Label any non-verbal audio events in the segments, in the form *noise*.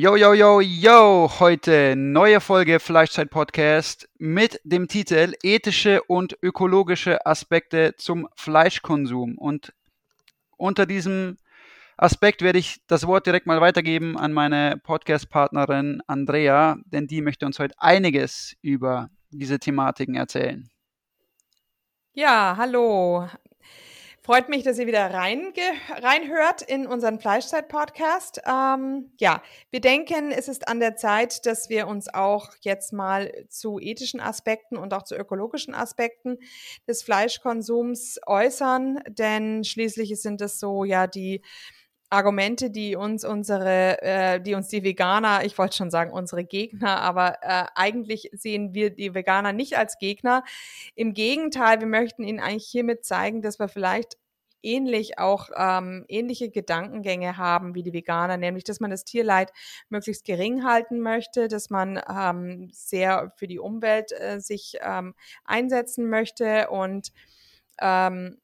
Yo, yo, yo, yo! Heute neue Folge Fleischzeit Podcast mit dem Titel Ethische und ökologische Aspekte zum Fleischkonsum. Und unter diesem Aspekt werde ich das Wort direkt mal weitergeben an meine Podcast-Partnerin Andrea, denn die möchte uns heute einiges über diese Thematiken erzählen. Ja, hallo. Freut mich, dass ihr wieder reinge reinhört in unseren Fleischzeit-Podcast. Ähm, ja, wir denken, es ist an der Zeit, dass wir uns auch jetzt mal zu ethischen Aspekten und auch zu ökologischen Aspekten des Fleischkonsums äußern, denn schließlich sind es so ja die Argumente, die uns unsere, äh, die uns die Veganer, ich wollte schon sagen unsere Gegner, aber äh, eigentlich sehen wir die Veganer nicht als Gegner. Im Gegenteil, wir möchten ihnen eigentlich hiermit zeigen, dass wir vielleicht ähnlich auch ähm, ähnliche Gedankengänge haben wie die Veganer, nämlich dass man das Tierleid möglichst gering halten möchte, dass man ähm, sehr für die Umwelt äh, sich ähm, einsetzen möchte und ähm,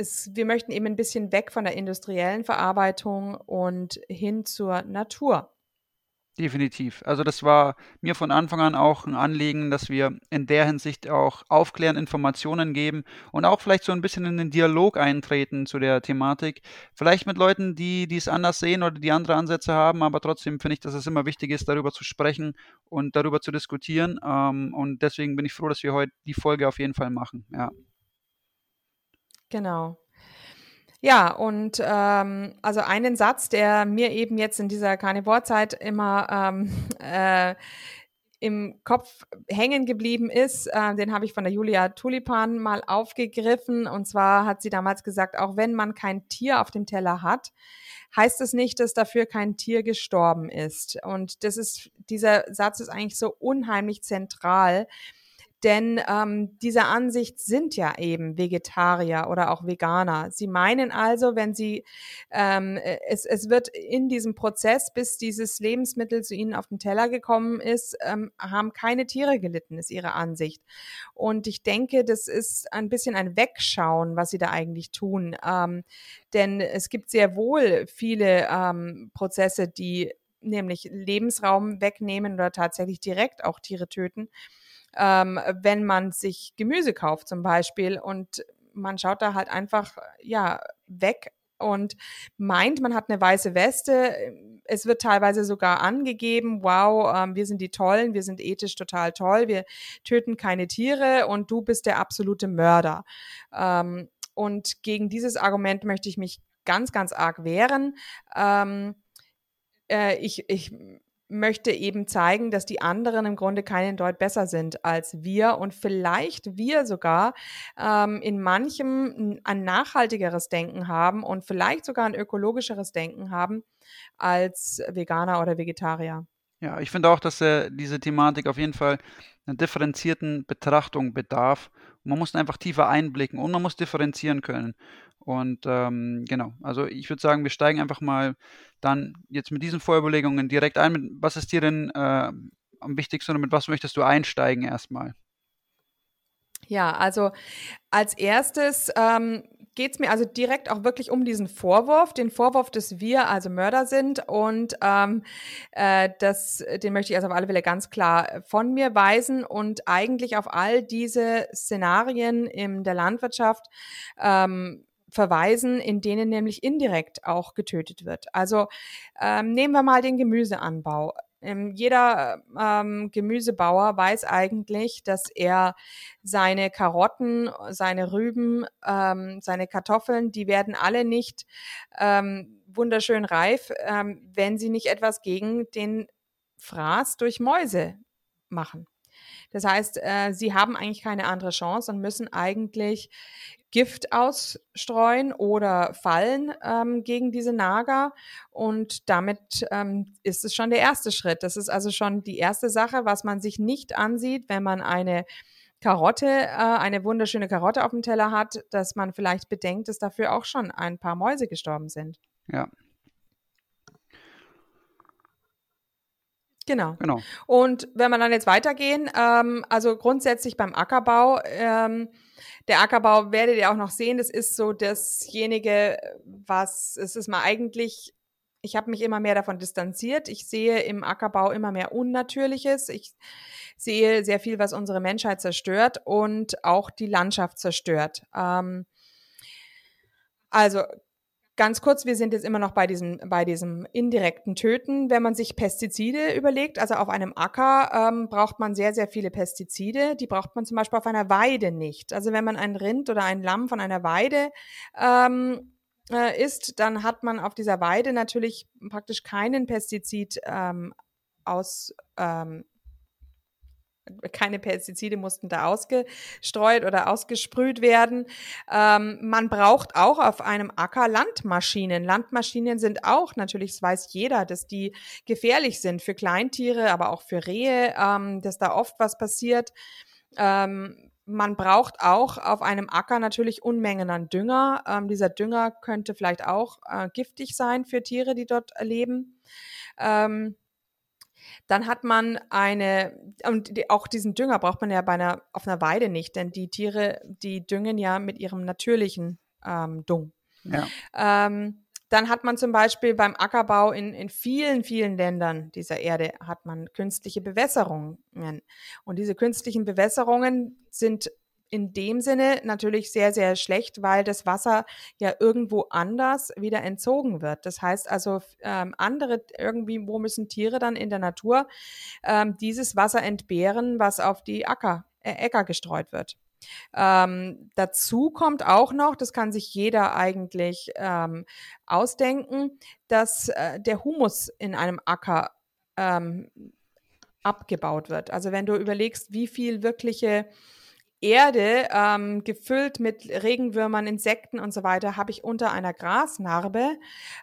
es, wir möchten eben ein bisschen weg von der industriellen Verarbeitung und hin zur Natur. Definitiv. Also das war mir von Anfang an auch ein Anliegen, dass wir in der Hinsicht auch aufklären, Informationen geben und auch vielleicht so ein bisschen in den Dialog eintreten zu der Thematik. Vielleicht mit Leuten, die dies anders sehen oder die andere Ansätze haben, aber trotzdem finde ich, dass es immer wichtig ist, darüber zu sprechen und darüber zu diskutieren. Ähm, und deswegen bin ich froh, dass wir heute die Folge auf jeden Fall machen. Ja. Genau. Ja, und ähm, also einen Satz, der mir eben jetzt in dieser Karnivorzeit immer ähm, *laughs* äh, im Kopf hängen geblieben ist, äh, den habe ich von der Julia Tulipan mal aufgegriffen. Und zwar hat sie damals gesagt, auch wenn man kein Tier auf dem Teller hat, heißt es nicht, dass dafür kein Tier gestorben ist. Und das ist, dieser Satz ist eigentlich so unheimlich zentral denn ähm, diese Ansicht sind ja eben Vegetarier oder auch Veganer. Sie meinen also, wenn sie, ähm, äh, es, es wird in diesem Prozess, bis dieses Lebensmittel zu ihnen auf den Teller gekommen ist, ähm, haben keine Tiere gelitten, ist ihre Ansicht. Und ich denke, das ist ein bisschen ein Wegschauen, was sie da eigentlich tun. Ähm, denn es gibt sehr wohl viele ähm, Prozesse, die nämlich Lebensraum wegnehmen oder tatsächlich direkt auch Tiere töten ähm, wenn man sich Gemüse kauft zum Beispiel und man schaut da halt einfach ja weg und meint, man hat eine weiße Weste. Es wird teilweise sogar angegeben, wow, ähm, wir sind die Tollen, wir sind ethisch total toll, wir töten keine Tiere und du bist der absolute Mörder. Ähm, und gegen dieses Argument möchte ich mich ganz, ganz arg wehren. Ähm, äh, ich, ich möchte eben zeigen, dass die anderen im Grunde keinen Deut besser sind als wir und vielleicht wir sogar ähm, in manchem ein nachhaltigeres Denken haben und vielleicht sogar ein ökologischeres Denken haben als Veganer oder Vegetarier. Ja, ich finde auch, dass äh, diese Thematik auf jeden Fall einer differenzierten Betrachtung bedarf. man muss einfach tiefer einblicken und man muss differenzieren können. Und ähm, genau, also ich würde sagen, wir steigen einfach mal dann jetzt mit diesen Vorüberlegungen direkt ein. Was ist dir denn äh, am wichtigsten oder mit was möchtest du einsteigen erstmal? Ja, also als erstes ähm, geht es mir also direkt auch wirklich um diesen Vorwurf, den Vorwurf, dass wir also Mörder sind und ähm, äh, das, den möchte ich also auf alle Fälle ganz klar von mir weisen und eigentlich auf all diese Szenarien in der Landwirtschaft ähm, verweisen, in denen nämlich indirekt auch getötet wird. Also ähm, nehmen wir mal den Gemüseanbau. Ähm, jeder ähm, Gemüsebauer weiß eigentlich, dass er seine Karotten, seine Rüben, ähm, seine Kartoffeln, die werden alle nicht ähm, wunderschön reif, ähm, wenn sie nicht etwas gegen den Fraß durch Mäuse machen. Das heißt, äh, sie haben eigentlich keine andere Chance und müssen eigentlich Gift ausstreuen oder fallen ähm, gegen diese Nager. Und damit ähm, ist es schon der erste Schritt. Das ist also schon die erste Sache, was man sich nicht ansieht, wenn man eine Karotte, äh, eine wunderschöne Karotte auf dem Teller hat, dass man vielleicht bedenkt, dass dafür auch schon ein paar Mäuse gestorben sind. Ja. Genau. Genau. Und wenn wir dann jetzt weitergehen, ähm, also grundsätzlich beim Ackerbau, ähm, der Ackerbau werdet ihr auch noch sehen, das ist so dasjenige, was es ist mal eigentlich, ich habe mich immer mehr davon distanziert. Ich sehe im Ackerbau immer mehr Unnatürliches. Ich sehe sehr viel, was unsere Menschheit zerstört und auch die Landschaft zerstört. Ähm, also Ganz kurz, wir sind jetzt immer noch bei diesem, bei diesem indirekten Töten. Wenn man sich Pestizide überlegt, also auf einem Acker ähm, braucht man sehr, sehr viele Pestizide. Die braucht man zum Beispiel auf einer Weide nicht. Also wenn man ein Rind oder ein Lamm von einer Weide ähm, äh, isst, dann hat man auf dieser Weide natürlich praktisch keinen Pestizid ähm, aus, ähm, keine Pestizide mussten da ausgestreut oder ausgesprüht werden. Ähm, man braucht auch auf einem Acker Landmaschinen. Landmaschinen sind auch, natürlich das weiß jeder, dass die gefährlich sind für Kleintiere, aber auch für Rehe, ähm, dass da oft was passiert. Ähm, man braucht auch auf einem Acker natürlich Unmengen an Dünger. Ähm, dieser Dünger könnte vielleicht auch äh, giftig sein für Tiere, die dort leben. Ähm, dann hat man eine, und die, auch diesen Dünger braucht man ja bei einer, auf einer Weide nicht, denn die Tiere, die düngen ja mit ihrem natürlichen ähm, Dung. Ja. Ähm, dann hat man zum Beispiel beim Ackerbau in, in vielen, vielen Ländern dieser Erde hat man künstliche Bewässerungen. Und diese künstlichen Bewässerungen sind in dem Sinne natürlich sehr, sehr schlecht, weil das Wasser ja irgendwo anders wieder entzogen wird. Das heißt also, ähm, andere, irgendwie, wo müssen Tiere dann in der Natur ähm, dieses Wasser entbehren, was auf die Acker, äh, Äcker gestreut wird. Ähm, dazu kommt auch noch, das kann sich jeder eigentlich ähm, ausdenken, dass äh, der Humus in einem Acker ähm, abgebaut wird. Also wenn du überlegst, wie viel wirkliche Erde ähm, gefüllt mit Regenwürmern, Insekten und so weiter habe ich unter einer Grasnarbe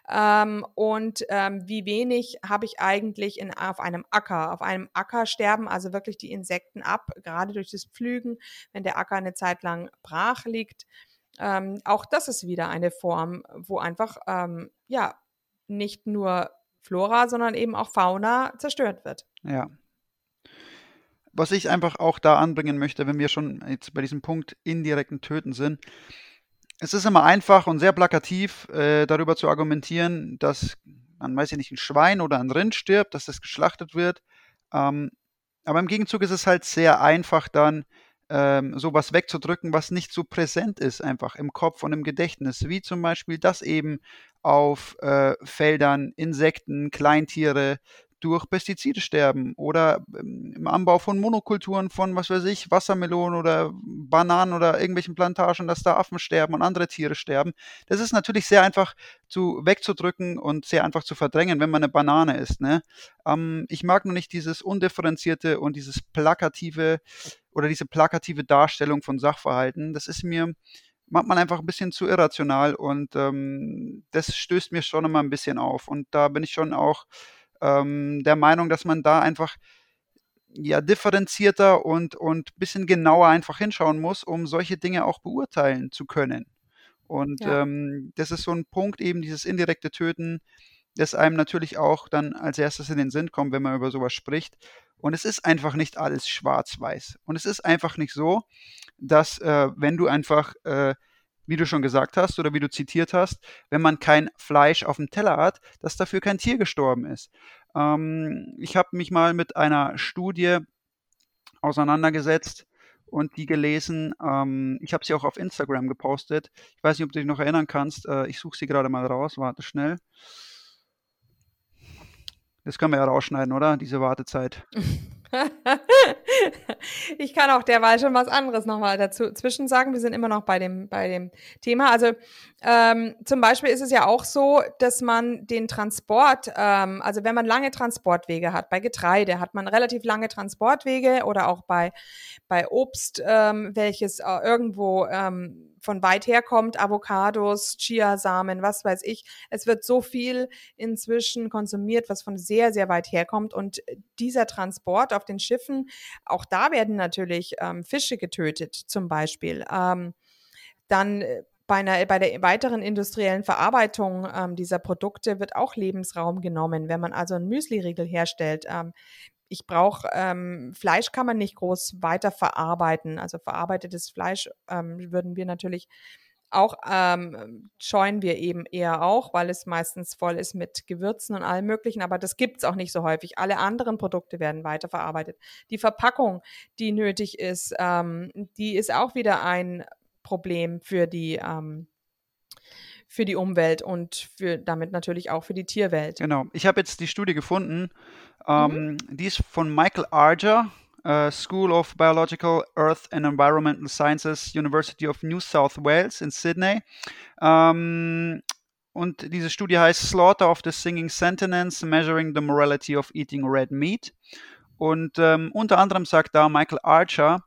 ähm, und ähm, wie wenig habe ich eigentlich in, auf einem Acker. Auf einem Acker sterben also wirklich die Insekten ab, gerade durch das Pflügen, wenn der Acker eine Zeit lang brach liegt. Ähm, auch das ist wieder eine Form, wo einfach ähm, ja nicht nur Flora, sondern eben auch Fauna zerstört wird. Ja, was ich einfach auch da anbringen möchte, wenn wir schon jetzt bei diesem Punkt indirekten Töten sind, es ist immer einfach und sehr plakativ äh, darüber zu argumentieren, dass man, weiß ich nicht, ein Schwein oder ein Rind stirbt, dass das geschlachtet wird. Ähm, aber im Gegenzug ist es halt sehr einfach dann, ähm, sowas wegzudrücken, was nicht so präsent ist, einfach im Kopf und im Gedächtnis, wie zum Beispiel, dass eben auf äh, Feldern Insekten, Kleintiere, durch Pestizide sterben oder ähm, im Anbau von Monokulturen von, was weiß ich, Wassermelonen oder Bananen oder irgendwelchen Plantagen, dass da Affen sterben und andere Tiere sterben. Das ist natürlich sehr einfach zu wegzudrücken und sehr einfach zu verdrängen, wenn man eine Banane isst. Ne? Ähm, ich mag nur nicht dieses undifferenzierte und dieses plakative oder diese plakative Darstellung von Sachverhalten. Das ist mir macht man einfach ein bisschen zu irrational und ähm, das stößt mir schon immer ein bisschen auf. Und da bin ich schon auch ähm, der Meinung, dass man da einfach ja differenzierter und und bisschen genauer einfach hinschauen muss, um solche Dinge auch beurteilen zu können. Und ja. ähm, das ist so ein Punkt eben dieses indirekte Töten, das einem natürlich auch dann als erstes in den Sinn kommt, wenn man über sowas spricht. Und es ist einfach nicht alles schwarz-weiß. Und es ist einfach nicht so, dass äh, wenn du einfach äh, wie du schon gesagt hast oder wie du zitiert hast, wenn man kein Fleisch auf dem Teller hat, dass dafür kein Tier gestorben ist. Ähm, ich habe mich mal mit einer Studie auseinandergesetzt und die gelesen. Ähm, ich habe sie auch auf Instagram gepostet. Ich weiß nicht, ob du dich noch erinnern kannst. Äh, ich suche sie gerade mal raus. Warte schnell. Das können wir ja rausschneiden, oder? Diese Wartezeit. *laughs* *laughs* ich kann auch derweil schon was anderes nochmal dazu zwischen sagen. Wir sind immer noch bei dem, bei dem Thema. Also ähm, zum Beispiel ist es ja auch so, dass man den Transport, ähm, also wenn man lange Transportwege hat, bei Getreide hat man relativ lange Transportwege oder auch bei, bei Obst, ähm, welches äh, irgendwo ähm, von weit her kommt, Avocados, Chiasamen, was weiß ich. Es wird so viel inzwischen konsumiert, was von sehr, sehr weit herkommt. Und dieser Transport auf den Schiffen, auch da werden natürlich ähm, Fische getötet, zum Beispiel. Ähm, dann äh, bei, einer, bei der weiteren industriellen Verarbeitung ähm, dieser Produkte wird auch Lebensraum genommen. Wenn man also einen Müsli-Riegel herstellt, ähm, ich brauche ähm, Fleisch kann man nicht groß weiter verarbeiten. Also verarbeitetes Fleisch ähm, würden wir natürlich auch ähm, scheuen wir eben eher auch, weil es meistens voll ist mit Gewürzen und allem Möglichen, aber das gibt es auch nicht so häufig. Alle anderen Produkte werden weiterverarbeitet. Die Verpackung, die nötig ist, ähm, die ist auch wieder ein Problem für die ähm, für die Umwelt und für damit natürlich auch für die Tierwelt. Genau. Ich habe jetzt die Studie gefunden. Ähm, mhm. Die ist von Michael Arger, uh, School of Biological, Earth and Environmental Sciences, University of New South Wales in Sydney. Ähm, und diese Studie heißt Slaughter of the Singing Sentinels, Measuring the Morality of Eating Red Meat. Und ähm, unter anderem sagt da Michael Archer,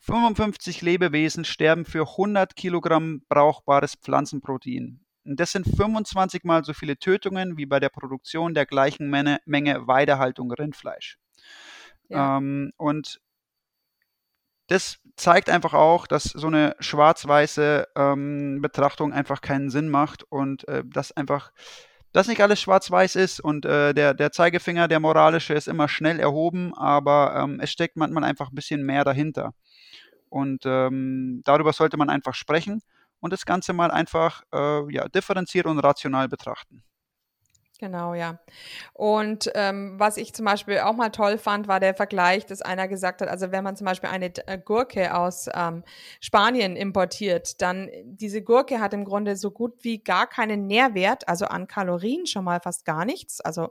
55 Lebewesen sterben für 100 Kilogramm brauchbares Pflanzenprotein. Und das sind 25 mal so viele Tötungen wie bei der Produktion der gleichen Menge, Menge Weidehaltung Rindfleisch. Ja. Ähm, und das zeigt einfach auch, dass so eine schwarz-weiße ähm, Betrachtung einfach keinen Sinn macht und äh, dass einfach dass nicht alles schwarz-weiß ist und äh, der, der Zeigefinger, der moralische, ist immer schnell erhoben, aber ähm, es steckt manchmal einfach ein bisschen mehr dahinter. Und ähm, darüber sollte man einfach sprechen und das Ganze mal einfach äh, ja, differenziert und rational betrachten. Genau, ja. Und ähm, was ich zum Beispiel auch mal toll fand, war der Vergleich, dass einer gesagt hat, also wenn man zum Beispiel eine äh, Gurke aus ähm, Spanien importiert, dann diese Gurke hat im Grunde so gut wie gar keinen Nährwert, also an Kalorien schon mal fast gar nichts. Also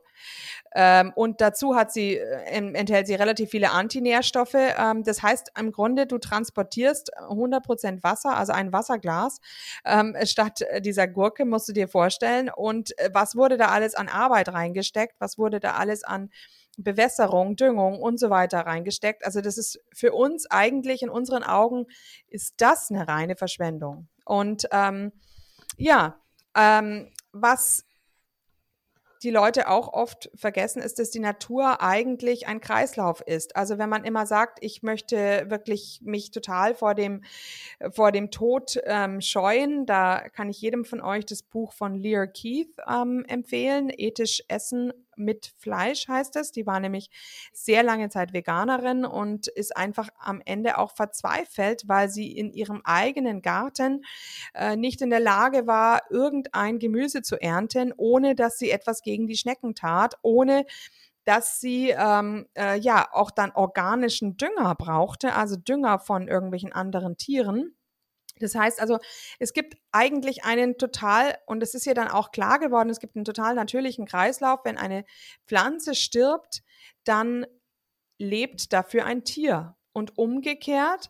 ähm, und dazu hat sie äh, enthält sie relativ viele Antinährstoffe. Ähm, das heißt im Grunde, du transportierst 100% Wasser, also ein Wasserglas ähm, statt dieser Gurke, musst du dir vorstellen. Und äh, was wurde da alles an Arbeit reingesteckt, was wurde da alles an Bewässerung, Düngung und so weiter reingesteckt. Also das ist für uns eigentlich in unseren Augen ist das eine reine Verschwendung. Und ähm, ja, ähm, was die Leute auch oft vergessen, ist, dass die Natur eigentlich ein Kreislauf ist. Also wenn man immer sagt, ich möchte wirklich mich total vor dem, vor dem Tod ähm, scheuen, da kann ich jedem von euch das Buch von Lear Keith ähm, empfehlen, Ethisch Essen mit Fleisch heißt es. Die war nämlich sehr lange Zeit Veganerin und ist einfach am Ende auch verzweifelt, weil sie in ihrem eigenen Garten äh, nicht in der Lage war, irgendein Gemüse zu ernten, ohne dass sie etwas gegen die Schnecken tat, ohne dass sie ähm, äh, ja auch dann organischen Dünger brauchte, also Dünger von irgendwelchen anderen Tieren. Das heißt also, es gibt eigentlich einen total, und es ist ja dann auch klar geworden, es gibt einen total natürlichen Kreislauf. Wenn eine Pflanze stirbt, dann lebt dafür ein Tier. Und umgekehrt,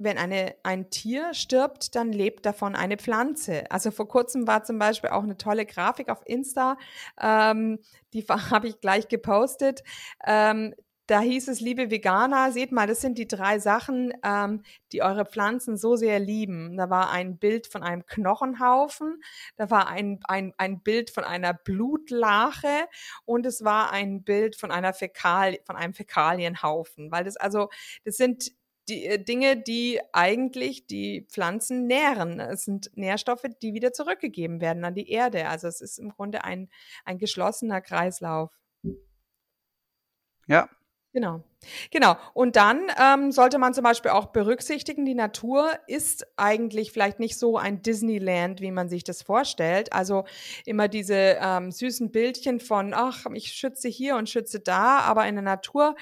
wenn eine, ein Tier stirbt, dann lebt davon eine Pflanze. Also vor kurzem war zum Beispiel auch eine tolle Grafik auf Insta, ähm, die *laughs* habe ich gleich gepostet. Ähm, da hieß es, liebe Veganer, seht mal, das sind die drei Sachen, ähm, die eure Pflanzen so sehr lieben. Da war ein Bild von einem Knochenhaufen, da war ein, ein, ein Bild von einer Blutlache und es war ein Bild von einer Fäkal, von einem Fäkalienhaufen. Weil das also, das sind die äh, Dinge, die eigentlich die Pflanzen nähren. Es sind Nährstoffe, die wieder zurückgegeben werden an die Erde. Also es ist im Grunde ein, ein geschlossener Kreislauf. Ja, Genau. Genau. Und dann ähm, sollte man zum Beispiel auch berücksichtigen, die Natur ist eigentlich vielleicht nicht so ein Disneyland, wie man sich das vorstellt. Also immer diese ähm, süßen Bildchen von, ach, ich schütze hier und schütze da, aber in der Natur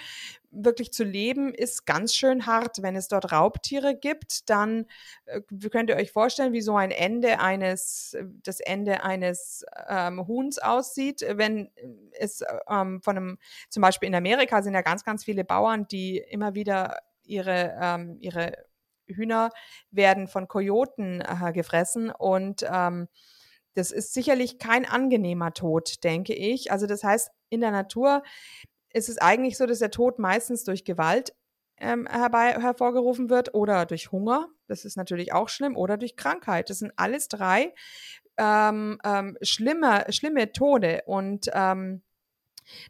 wirklich zu leben ist ganz schön hart. Wenn es dort Raubtiere gibt, dann äh, könnt ihr euch vorstellen, wie so ein Ende eines, das Ende eines ähm, Huhns aussieht. Wenn es ähm, von einem, zum Beispiel in Amerika sind ja ganz, ganz viele Bauern, die immer wieder ihre, ähm, ihre Hühner werden von Kojoten äh, gefressen und ähm, das ist sicherlich kein angenehmer Tod, denke ich. Also das heißt, in der Natur ist es eigentlich so, dass der Tod meistens durch Gewalt ähm, herbei, hervorgerufen wird oder durch Hunger. Das ist natürlich auch schlimm oder durch Krankheit. Das sind alles drei ähm, ähm, schlimme, schlimme Tode und ähm,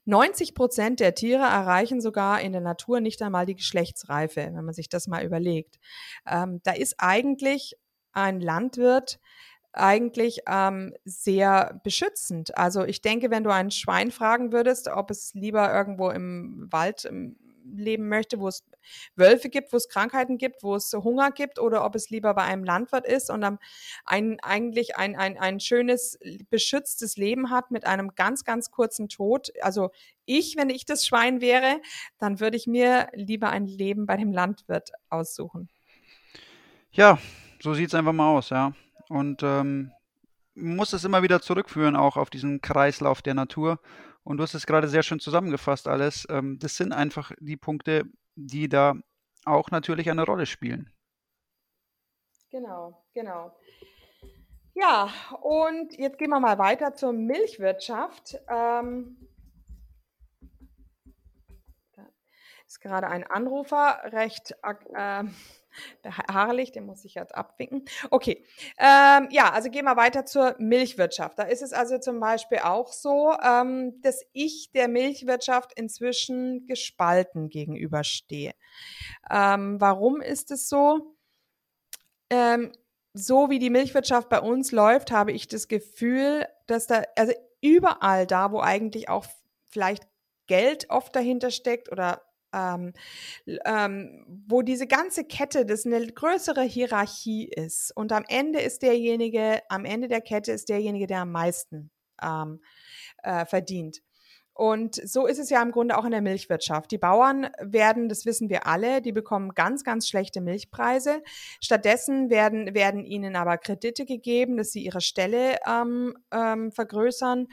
90 Prozent der Tiere erreichen sogar in der Natur nicht einmal die Geschlechtsreife, wenn man sich das mal überlegt. Ähm, da ist eigentlich ein Landwirt eigentlich ähm, sehr beschützend. Also ich denke, wenn du ein Schwein fragen würdest, ob es lieber irgendwo im Wald im leben möchte, wo es Wölfe gibt, wo es Krankheiten gibt, wo es Hunger gibt oder ob es lieber bei einem Landwirt ist und dann ein, eigentlich ein, ein, ein schönes, beschütztes Leben hat mit einem ganz, ganz kurzen Tod. Also ich, wenn ich das Schwein wäre, dann würde ich mir lieber ein Leben bei dem Landwirt aussuchen. Ja, so sieht es einfach mal aus, ja. Und ähm, muss es immer wieder zurückführen, auch auf diesen Kreislauf der Natur. Und du hast es gerade sehr schön zusammengefasst alles. Ähm, das sind einfach die Punkte, die da auch natürlich eine Rolle spielen. Genau, genau. Ja, und jetzt gehen wir mal weiter zur Milchwirtschaft. Ähm, ist gerade ein Anrufer recht äh, *laughs* beharrlich, den muss ich jetzt abwinken. Okay, ähm, ja, also gehen wir weiter zur Milchwirtschaft. Da ist es also zum Beispiel auch so, ähm, dass ich der Milchwirtschaft inzwischen gespalten gegenüberstehe. Ähm, warum ist es so? Ähm, so wie die Milchwirtschaft bei uns läuft, habe ich das Gefühl, dass da, also überall da, wo eigentlich auch vielleicht Geld oft dahinter steckt oder ähm, ähm, wo diese ganze Kette, das eine größere Hierarchie ist. Und am Ende ist derjenige, am Ende der Kette ist derjenige, der am meisten ähm, äh, verdient. Und so ist es ja im Grunde auch in der Milchwirtschaft. Die Bauern werden, das wissen wir alle, die bekommen ganz, ganz schlechte Milchpreise. Stattdessen werden, werden ihnen aber Kredite gegeben, dass sie ihre Ställe ähm, ähm, vergrößern.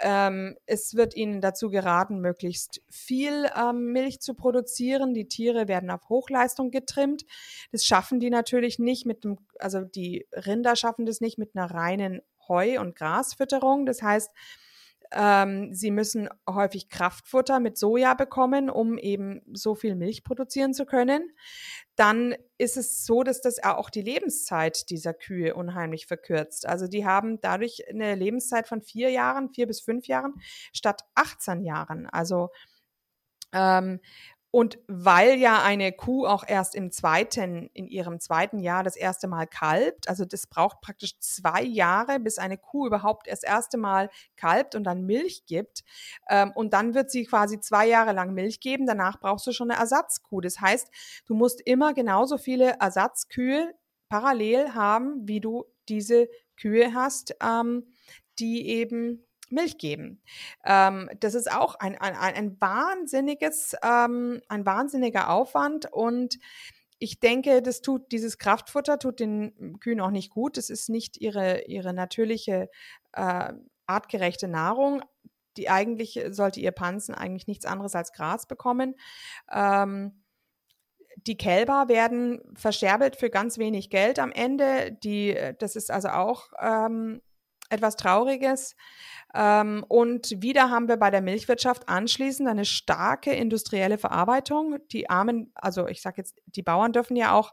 Ähm, es wird ihnen dazu geraten, möglichst viel ähm, Milch zu produzieren. Die Tiere werden auf Hochleistung getrimmt. Das schaffen die natürlich nicht mit dem, also die Rinder schaffen das nicht mit einer reinen Heu- und Grasfütterung. Das heißt, ähm, sie müssen häufig Kraftfutter mit Soja bekommen, um eben so viel Milch produzieren zu können. Dann ist es so, dass das auch die Lebenszeit dieser Kühe unheimlich verkürzt. Also die haben dadurch eine Lebenszeit von vier Jahren, vier bis fünf Jahren statt 18 Jahren. Also ähm, und weil ja eine Kuh auch erst im zweiten, in ihrem zweiten Jahr das erste Mal kalbt, also das braucht praktisch zwei Jahre, bis eine Kuh überhaupt das erste Mal kalbt und dann Milch gibt. Ähm, und dann wird sie quasi zwei Jahre lang Milch geben. Danach brauchst du schon eine Ersatzkuh. Das heißt, du musst immer genauso viele Ersatzkühe parallel haben, wie du diese Kühe hast, ähm, die eben Milch geben. Ähm, das ist auch ein, ein, ein wahnsinniges, ähm, ein wahnsinniger Aufwand und ich denke, das tut dieses Kraftfutter tut den Kühen auch nicht gut. Das ist nicht ihre ihre natürliche äh, artgerechte Nahrung. Die eigentlich sollte ihr Pansen eigentlich nichts anderes als Gras bekommen. Ähm, die Kälber werden verscherbelt für ganz wenig Geld am Ende. Die, das ist also auch ähm, etwas Trauriges. Ähm, und wieder haben wir bei der Milchwirtschaft anschließend eine starke industrielle Verarbeitung. Die armen, also ich sage jetzt, die Bauern dürfen ja auch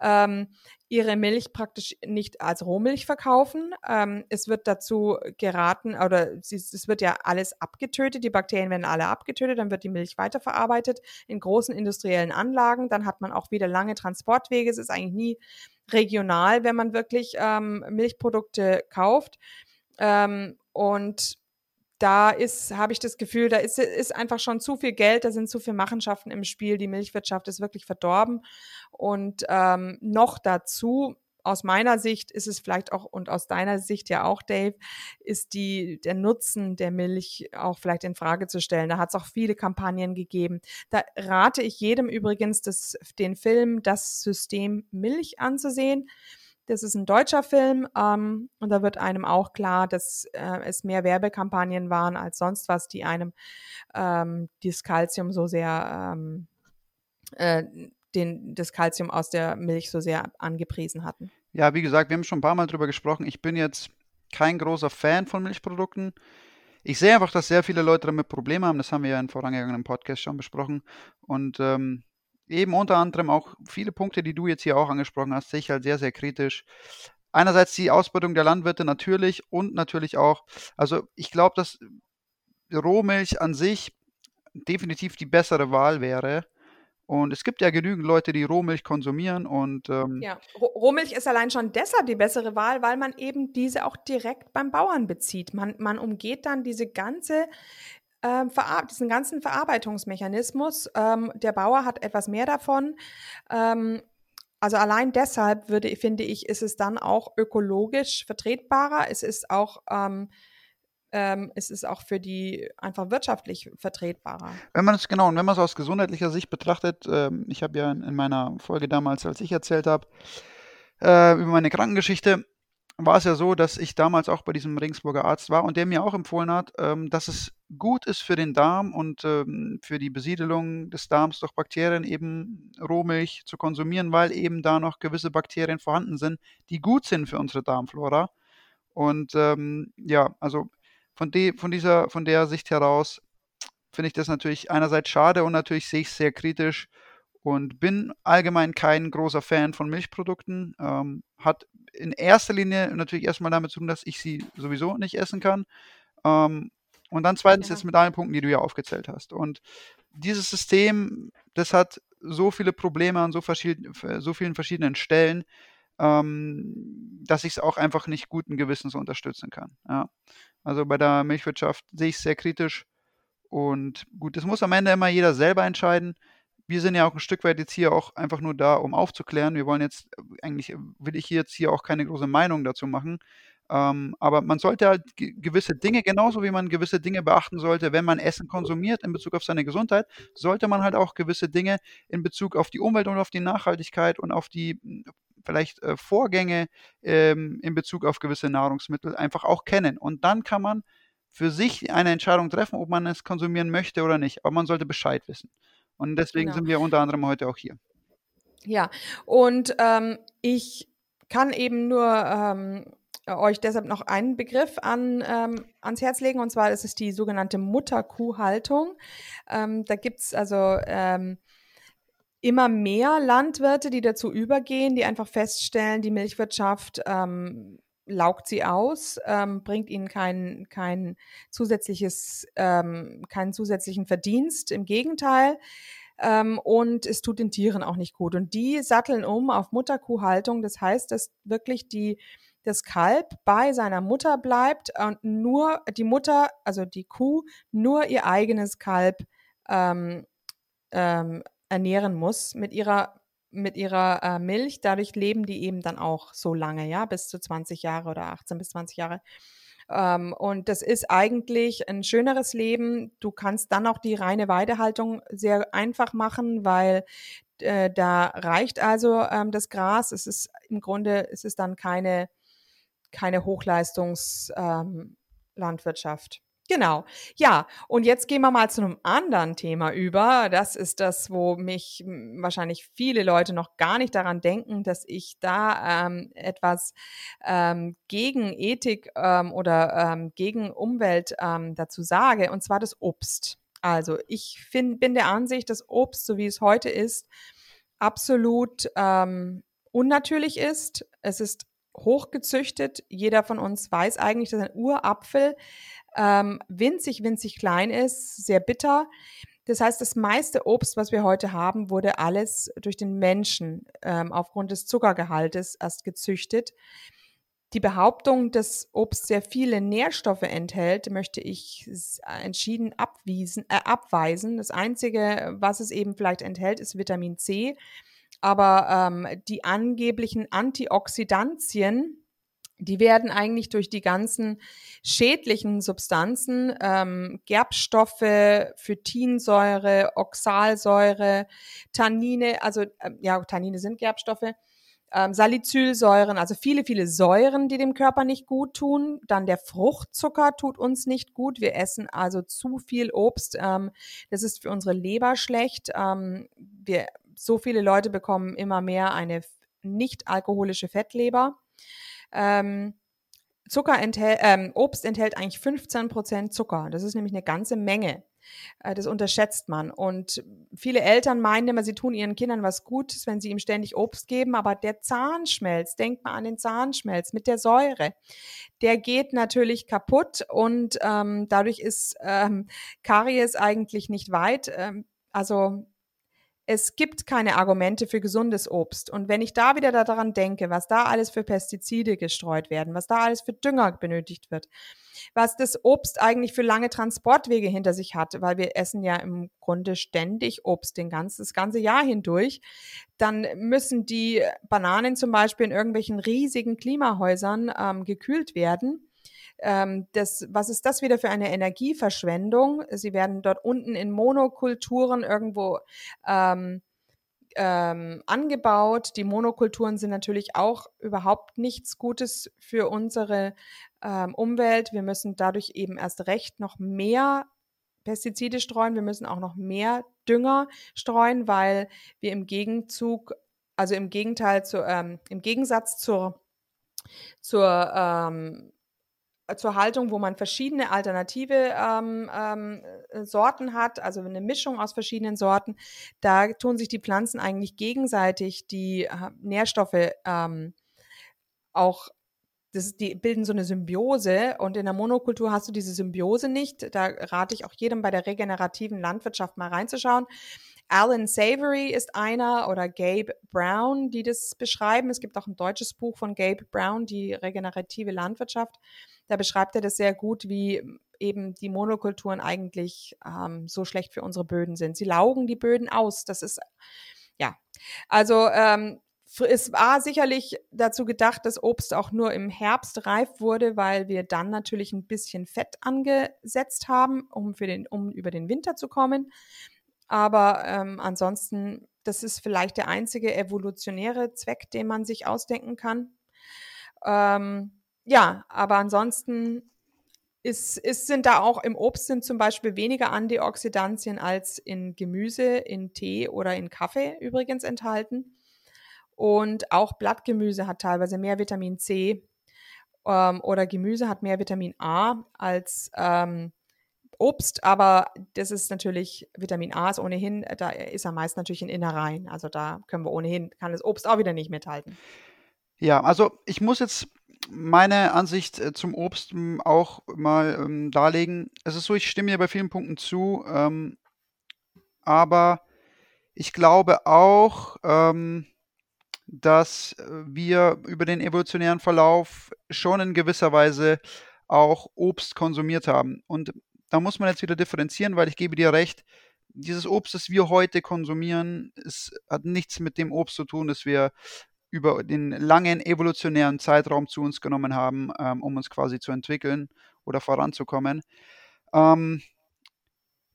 ähm, ihre Milch praktisch nicht als Rohmilch verkaufen. Ähm, es wird dazu geraten, oder es wird ja alles abgetötet, die Bakterien werden alle abgetötet, dann wird die Milch weiterverarbeitet in großen industriellen Anlagen. Dann hat man auch wieder lange Transportwege. Es ist eigentlich nie regional, wenn man wirklich ähm, Milchprodukte kauft. Ähm, und da ist, habe ich das Gefühl, da ist, ist einfach schon zu viel Geld, da sind zu viele Machenschaften im Spiel. Die Milchwirtschaft ist wirklich verdorben. Und ähm, noch dazu, aus meiner Sicht ist es vielleicht auch und aus deiner Sicht ja auch, Dave, ist die, der Nutzen der Milch auch vielleicht in Frage zu stellen. Da hat es auch viele Kampagnen gegeben. Da rate ich jedem übrigens, das, den Film Das System Milch anzusehen. Das ist ein deutscher Film ähm, und da wird einem auch klar, dass äh, es mehr Werbekampagnen waren als sonst was, die einem ähm, dieses Calcium so sehr ähm, äh, den, das Kalzium aus der Milch so sehr angepriesen hatten. Ja, wie gesagt, wir haben schon ein paar Mal drüber gesprochen. Ich bin jetzt kein großer Fan von Milchprodukten. Ich sehe einfach, dass sehr viele Leute damit Probleme haben. Das haben wir ja in vorangegangenen Podcast schon besprochen. Und ähm, eben unter anderem auch viele Punkte, die du jetzt hier auch angesprochen hast, sehe ich halt sehr, sehr kritisch. Einerseits die Ausbeutung der Landwirte natürlich und natürlich auch, also ich glaube, dass Rohmilch an sich definitiv die bessere Wahl wäre. Und es gibt ja genügend Leute, die Rohmilch konsumieren und ähm, ja, Rohmilch ist allein schon deshalb die bessere Wahl, weil man eben diese auch direkt beim Bauern bezieht. Man, man umgeht dann diese ganze ähm, diesen ganzen Verarbeitungsmechanismus. Ähm, der Bauer hat etwas mehr davon. Ähm, also allein deshalb würde, finde ich, ist es dann auch ökologisch vertretbarer. Es ist auch ähm, ähm, es ist auch für die einfach wirtschaftlich vertretbarer. Wenn man es genau, und wenn man es aus gesundheitlicher Sicht betrachtet, ähm, ich habe ja in, in, meiner Folge damals, als ich erzählt habe, äh, über meine Krankengeschichte, war es ja so, dass ich damals auch bei diesem Regensburger Arzt war und der mir auch empfohlen hat, ähm, dass es gut ist für den Darm und ähm, für die Besiedelung des Darms durch Bakterien eben Rohmilch zu konsumieren, weil eben da noch gewisse Bakterien vorhanden sind, die gut sind für unsere Darmflora. Und ähm, ja, also von, de, von, dieser, von der Sicht heraus finde ich das natürlich einerseits schade und natürlich sehe ich es sehr kritisch und bin allgemein kein großer Fan von Milchprodukten. Ähm, hat in erster Linie natürlich erstmal damit zu tun, dass ich sie sowieso nicht essen kann. Ähm, und dann zweitens ja. jetzt mit allen Punkten, die du ja aufgezählt hast. Und dieses System, das hat so viele Probleme an so, so vielen verschiedenen Stellen, ähm, dass ich es auch einfach nicht guten Gewissens unterstützen kann. Ja. Also bei der Milchwirtschaft sehe ich es sehr kritisch. Und gut, das muss am Ende immer jeder selber entscheiden. Wir sind ja auch ein Stück weit jetzt hier auch einfach nur da, um aufzuklären. Wir wollen jetzt, eigentlich will ich jetzt hier auch keine große Meinung dazu machen. Ähm, aber man sollte halt gewisse Dinge, genauso wie man gewisse Dinge beachten sollte, wenn man Essen konsumiert in Bezug auf seine Gesundheit, sollte man halt auch gewisse Dinge in Bezug auf die Umwelt und auf die Nachhaltigkeit und auf die vielleicht äh, Vorgänge ähm, in Bezug auf gewisse Nahrungsmittel einfach auch kennen. Und dann kann man für sich eine Entscheidung treffen, ob man es konsumieren möchte oder nicht. Aber man sollte Bescheid wissen. Und deswegen genau. sind wir unter anderem heute auch hier. Ja, und ähm, ich kann eben nur ähm, euch deshalb noch einen Begriff an, ähm, ans Herz legen, und zwar ist es die sogenannte Mutterkuhhaltung. Ähm, da gibt es also ähm, immer mehr Landwirte, die dazu übergehen, die einfach feststellen, die Milchwirtschaft ähm, laugt sie aus, ähm, bringt ihnen kein, kein zusätzliches, ähm, keinen zusätzlichen Verdienst. Im Gegenteil. Ähm, und es tut den Tieren auch nicht gut. Und die satteln um auf Mutterkuhhaltung. Das heißt, dass wirklich die, das Kalb bei seiner Mutter bleibt und nur die Mutter, also die Kuh, nur ihr eigenes Kalb ähm, ähm, ernähren muss mit ihrer mit ihrer äh, Milch. Dadurch leben die eben dann auch so lange, ja, bis zu 20 Jahre oder 18 bis 20 Jahre. Ähm, und das ist eigentlich ein schöneres Leben. Du kannst dann auch die reine Weidehaltung sehr einfach machen, weil äh, da reicht also ähm, das Gras. Es ist im Grunde, es ist dann keine, keine Hochleistungslandwirtschaft. Ähm, Genau. Ja, und jetzt gehen wir mal zu einem anderen Thema über. Das ist das, wo mich wahrscheinlich viele Leute noch gar nicht daran denken, dass ich da ähm, etwas ähm, gegen Ethik ähm, oder ähm, gegen Umwelt ähm, dazu sage, und zwar das Obst. Also ich find, bin der Ansicht, dass Obst, so wie es heute ist, absolut ähm, unnatürlich ist. Es ist hochgezüchtet. Jeder von uns weiß eigentlich, dass ein Urapfel ähm, winzig, winzig klein ist, sehr bitter. Das heißt, das meiste Obst, was wir heute haben, wurde alles durch den Menschen ähm, aufgrund des Zuckergehaltes erst gezüchtet. Die Behauptung, dass Obst sehr viele Nährstoffe enthält, möchte ich entschieden abwiesen, äh, abweisen. Das Einzige, was es eben vielleicht enthält, ist Vitamin C. aber ähm, die angeblichen Antioxidantien, die werden eigentlich durch die ganzen schädlichen Substanzen, ähm, Gerbstoffe, Phytinsäure, Oxalsäure, Tannine, also äh, ja, Tannine sind Gerbstoffe, ähm, Salicylsäuren, also viele, viele Säuren, die dem Körper nicht gut tun. Dann der Fruchtzucker tut uns nicht gut. Wir essen also zu viel Obst. Ähm, das ist für unsere Leber schlecht. Ähm, wir, so viele Leute bekommen immer mehr eine nicht alkoholische Fettleber. Ähm, Zucker enthält, ähm, Obst enthält eigentlich 15 Prozent Zucker. Das ist nämlich eine ganze Menge. Äh, das unterschätzt man. Und viele Eltern meinen immer, sie tun ihren Kindern was Gutes, wenn sie ihm ständig Obst geben. Aber der Zahnschmelz, denkt mal an den Zahnschmelz mit der Säure, der geht natürlich kaputt und ähm, dadurch ist ähm, Karies eigentlich nicht weit. Ähm, also es gibt keine Argumente für gesundes Obst. Und wenn ich da wieder daran denke, was da alles für Pestizide gestreut werden, was da alles für Dünger benötigt wird, was das Obst eigentlich für lange Transportwege hinter sich hat, weil wir essen ja im Grunde ständig Obst den ganzen, das ganze Jahr hindurch, dann müssen die Bananen zum Beispiel in irgendwelchen riesigen Klimahäusern ähm, gekühlt werden ähm, das, was ist das wieder für eine Energieverschwendung? Sie werden dort unten in Monokulturen irgendwo ähm, ähm, angebaut. Die Monokulturen sind natürlich auch überhaupt nichts Gutes für unsere ähm, Umwelt. Wir müssen dadurch eben erst recht noch mehr Pestizide streuen. Wir müssen auch noch mehr Dünger streuen, weil wir im Gegenzug, also im Gegenteil zu, ähm, im Gegensatz zur zur ähm, zur Haltung, wo man verschiedene alternative ähm, ähm, äh, Sorten hat, also eine Mischung aus verschiedenen Sorten. Da tun sich die Pflanzen eigentlich gegenseitig die äh, Nährstoffe ähm, auch das, die bilden so eine Symbiose und in der Monokultur hast du diese Symbiose nicht. Da rate ich auch jedem bei der regenerativen Landwirtschaft mal reinzuschauen. Alan Savory ist einer oder Gabe Brown, die das beschreiben. Es gibt auch ein deutsches Buch von Gabe Brown, die regenerative Landwirtschaft. Da beschreibt er das sehr gut, wie eben die Monokulturen eigentlich ähm, so schlecht für unsere Böden sind. Sie laugen die Böden aus. Das ist, ja, also ähm, es war sicherlich dazu gedacht, dass Obst auch nur im Herbst reif wurde, weil wir dann natürlich ein bisschen Fett angesetzt haben, um, für den, um über den Winter zu kommen. Aber ähm, ansonsten, das ist vielleicht der einzige evolutionäre Zweck, den man sich ausdenken kann. Ähm, ja, aber ansonsten ist, ist, sind da auch im Obst sind zum Beispiel weniger Antioxidantien als in Gemüse, in Tee oder in Kaffee übrigens enthalten. Und auch Blattgemüse hat teilweise mehr Vitamin C ähm, oder Gemüse hat mehr Vitamin A als ähm, Obst, aber das ist natürlich, Vitamin A ist ohnehin, da ist er meist natürlich in Innereien. Also da können wir ohnehin, kann das Obst auch wieder nicht mithalten. Ja, also ich muss jetzt meine Ansicht äh, zum Obst hm, auch mal ähm, darlegen. Es ist so, ich stimme dir bei vielen Punkten zu, ähm, aber ich glaube auch, ähm, dass äh, wir über den evolutionären Verlauf schon in gewisser Weise auch Obst konsumiert haben. Und da muss man jetzt wieder differenzieren, weil ich gebe dir recht, dieses Obst, das wir heute konsumieren, es hat nichts mit dem Obst zu tun, das wir über den langen evolutionären Zeitraum zu uns genommen haben, ähm, um uns quasi zu entwickeln oder voranzukommen. Ähm,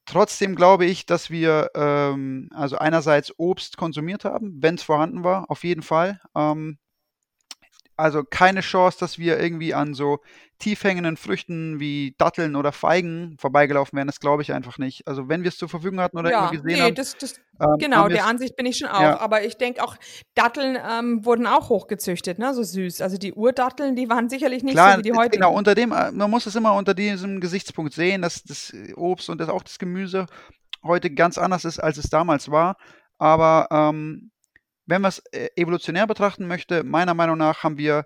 trotzdem glaube ich, dass wir ähm, also einerseits Obst konsumiert haben, wenn es vorhanden war, auf jeden Fall. Ähm, also keine Chance, dass wir irgendwie an so tief hängenden Früchten wie Datteln oder Feigen vorbeigelaufen wären. Das glaube ich einfach nicht. Also wenn wir es zur Verfügung hatten oder ja, gesehen nee, haben. Das, das, ähm, genau, der Ansicht bin ich schon auch. Ja. Aber ich denke auch, Datteln ähm, wurden auch hochgezüchtet, ne? so süß. Also die Urdatteln, die waren sicherlich nicht Klar, so wie die heutigen. Genau, unter dem, äh, man muss es immer unter diesem Gesichtspunkt sehen, dass das Obst und das, auch das Gemüse heute ganz anders ist, als es damals war. Aber ähm, wenn man es äh, evolutionär betrachten möchte, meiner Meinung nach haben wir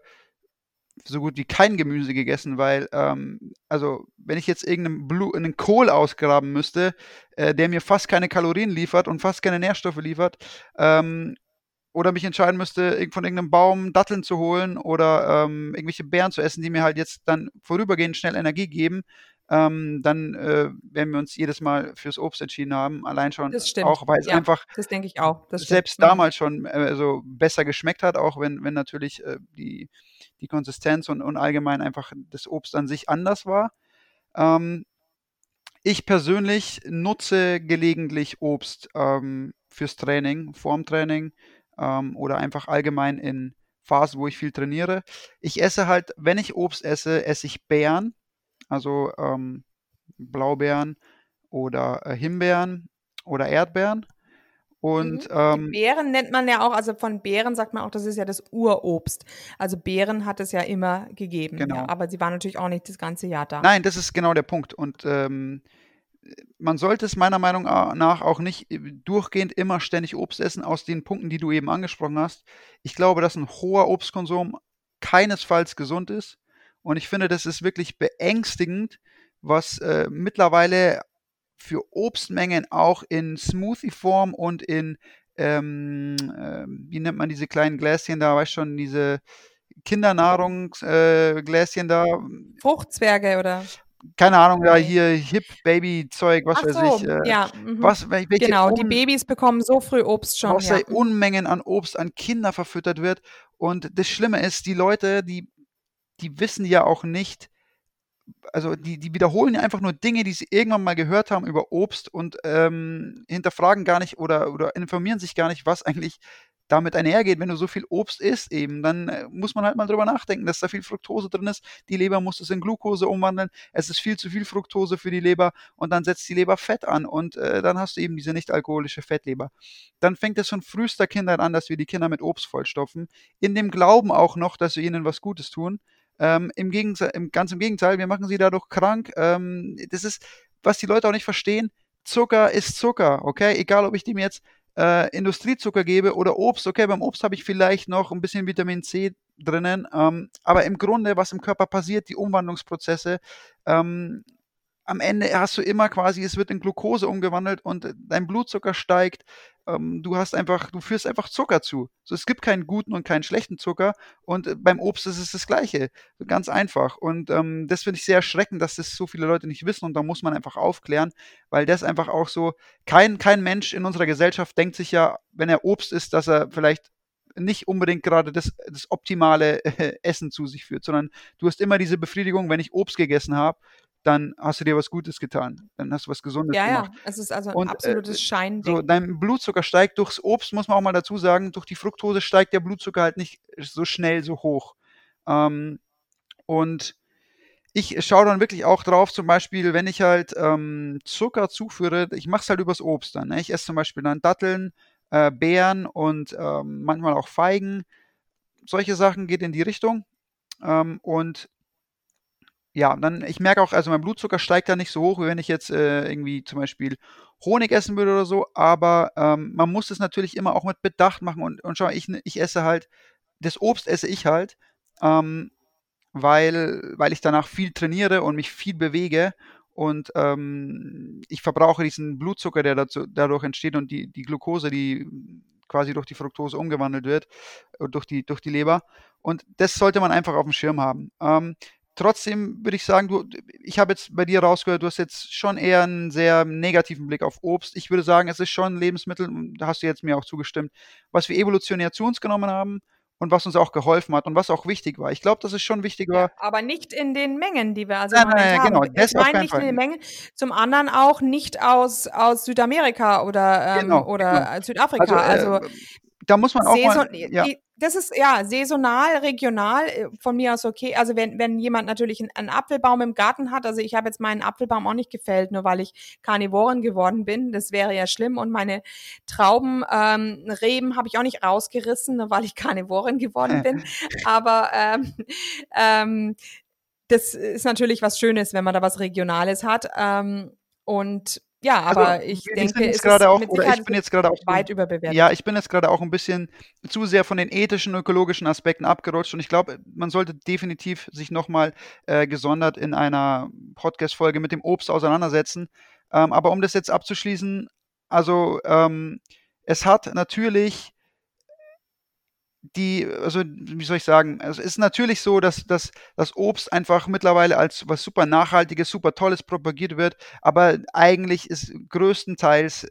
so gut wie kein Gemüse gegessen, weil, ähm, also, wenn ich jetzt irgendeinen Blu einen Kohl ausgraben müsste, äh, der mir fast keine Kalorien liefert und fast keine Nährstoffe liefert, ähm, oder mich entscheiden müsste, von irgendeinem Baum Datteln zu holen oder ähm, irgendwelche Beeren zu essen, die mir halt jetzt dann vorübergehend schnell Energie geben, ähm, dann äh, werden wir uns jedes Mal fürs Obst entschieden haben. Allein schon Das stimmt. auch, weil es Ja, einfach das denke ich auch. Selbst Mhm. damals schon äh, so besser geschmeckt hat, auch wenn, wenn natürlich äh, die, die Konsistenz und, und allgemein einfach das Obst an sich anders war. Ähm, ich persönlich nutze gelegentlich Obst ähm, fürs Training, vorm Training ähm, oder einfach allgemein in Phasen, wo ich viel trainiere. Ich esse halt, wenn ich Obst esse, esse ich Beeren, also ähm, Blaubeeren oder äh, Himbeeren oder Erdbeeren. Und Mhm. ähm, Beeren nennt man ja auch, also von Beeren sagt man auch, das ist ja das Urobst. Also Beeren hat es ja immer gegeben. Genau. Ja, aber sie waren natürlich auch nicht das ganze Jahr da. Nein, das ist genau der Punkt. Und ähm, man sollte es meiner Meinung nach auch nicht äh, durchgehend immer ständig Obst essen, aus den Punkten, die du eben angesprochen hast. Ich glaube, dass ein hoher Obstkonsum keinesfalls gesund ist. Und ich finde, das ist wirklich beängstigend, was äh, mittlerweile für Obstmengen auch in Smoothie-Form und in, ähm, äh, wie nennt man diese kleinen Gläschen da, weißt schon, diese Kindernahrungsgläschen äh, da, Fruchtzwerge oder? keine Ahnung, da hier Hip-Baby-Zeug, was Ach weiß so, ich. Äh, ja. Mhm. was, welche Genau, die Un- Babys bekommen so früh Obst schon. was Ja. da Unmengen an Obst an Kinder verfüttert wird. Und das Schlimme ist, die Leute, die, die wissen ja auch nicht, also die, die wiederholen ja einfach nur Dinge, die sie irgendwann mal gehört haben über Obst und ähm, hinterfragen gar nicht oder, oder informieren sich gar nicht, was eigentlich damit einhergeht. Wenn du so viel Obst isst eben, dann äh, muss man halt mal drüber nachdenken, dass da viel Fructose drin ist. Die Leber muss es in Glucose umwandeln. Es ist viel zu viel Fructose für die Leber und dann setzt die Leber Fett an und äh, dann hast du eben diese nicht alkoholische Fettleber. Dann fängt es von frühester Kindheit an, dass wir die Kinder mit Obst vollstopfen, in dem Glauben auch noch, dass wir ihnen was Gutes tun. Ähm, im Gegenteil, im, ganz im Gegenteil, wir machen sie dadurch krank. Ähm, das ist, was die Leute auch nicht verstehen. Zucker ist Zucker, okay? Egal, ob ich dem jetzt äh, Industriezucker gebe oder Obst. Okay, beim Obst habe ich vielleicht noch ein bisschen Vitamin C drinnen, ähm, aber im Grunde, was im Körper passiert, die Umwandlungsprozesse, ähm, am Ende hast du immer quasi, es wird in Glucose umgewandelt und dein Blutzucker steigt. Ähm, du hast einfach, du führst einfach Zucker zu. So, es gibt keinen guten und keinen schlechten Zucker und äh, beim Obst ist es das Gleiche. Ganz einfach. Und ähm, das finde ich sehr erschreckend, dass das so viele Leute nicht wissen und da muss man einfach aufklären, weil das einfach auch so, kein, kein Mensch in unserer Gesellschaft denkt sich ja, wenn er Obst isst, dass er vielleicht nicht unbedingt gerade das, das optimale äh, Essen zu sich führt, sondern du hast immer diese Befriedigung, wenn ich Obst gegessen habe, dann hast du dir was Gutes getan. Dann hast du was Gesundes Ja, gemacht. ja, es ist also ein Und, äh, absolutes So, Scheinding. dein Blutzucker steigt durchs Obst, muss man auch mal dazu sagen. Durch die Fructose steigt der Blutzucker halt nicht so schnell so hoch. Ähm, und ich schaue dann wirklich auch drauf, zum Beispiel, wenn ich halt ähm, Zucker zuführe, ich mache es halt übers Obst dann. Ne? Ich esse zum Beispiel dann Datteln, äh, Beeren und ähm, manchmal auch Feigen. Solche Sachen geht in die Richtung. Ähm, und ja, dann, ich merke auch, also mein Blutzucker steigt da nicht so hoch, wie wenn ich jetzt äh, irgendwie zum Beispiel Honig essen würde oder so, aber ähm, man muss es natürlich immer auch mit Bedacht machen und, und schau, ich, ich esse halt, das Obst esse ich halt, ähm, weil, weil ich danach viel trainiere und mich viel bewege und ähm, ich verbrauche diesen Blutzucker, der dazu, dadurch entsteht und die, die Glucose, die quasi durch die Fructose umgewandelt wird, äh, durch die, durch die Leber. Und das sollte man einfach auf dem Schirm haben. Ähm, trotzdem würde ich sagen, du, ich habe jetzt bei dir rausgehört, du hast jetzt schon eher einen sehr negativen Blick auf Obst. Ich würde sagen, es ist schon ein Lebensmittel, da hast du jetzt mir auch zugestimmt, was wir evolutionär zu uns genommen haben und was uns auch geholfen hat und was auch wichtig war. Ich glaube, dass es schon wichtig war. Ja, aber nicht in den Mengen, die wir also Nein, nein, haben. genau, Ich das auf meine nicht in Fall. den Mengen, zum anderen auch nicht aus, aus Südamerika oder, ähm, Genau, oder genau. Südafrika. Also, Also, äh, da muss man auch Saison, mal, ja, das ist ja saisonal, regional, äh, von mir aus okay. Also wenn, wenn jemand natürlich einen, einen Apfelbaum im Garten hat, also ich habe jetzt meinen Apfelbaum auch nicht gefällt, nur weil ich Karnivoren geworden bin, das wäre ja schlimm. Und meine Trauben, ähm, Reben habe ich auch nicht rausgerissen, nur weil ich Karnivoren geworden bin. *laughs* Aber ähm, ähm, das ist natürlich was Schönes, wenn man da was Regionales hat. Ähm, und ja, aber also, ich denke, es gerade auch, oder ich bin jetzt gerade auch weit überbewertet. Ja, ich bin jetzt gerade auch ein bisschen zu sehr von den ethischen, ökologischen Aspekten abgerutscht und ich glaube, man sollte definitiv sich nochmal äh, gesondert in einer Podcast-Folge mit dem Obst auseinandersetzen. Ähm, aber um das jetzt abzuschließen, also ähm, es hat natürlich die, also wie soll ich sagen, also es ist natürlich so, dass, dass das Obst einfach mittlerweile als was super Nachhaltiges, super Tolles propagiert wird, aber eigentlich ist größtenteils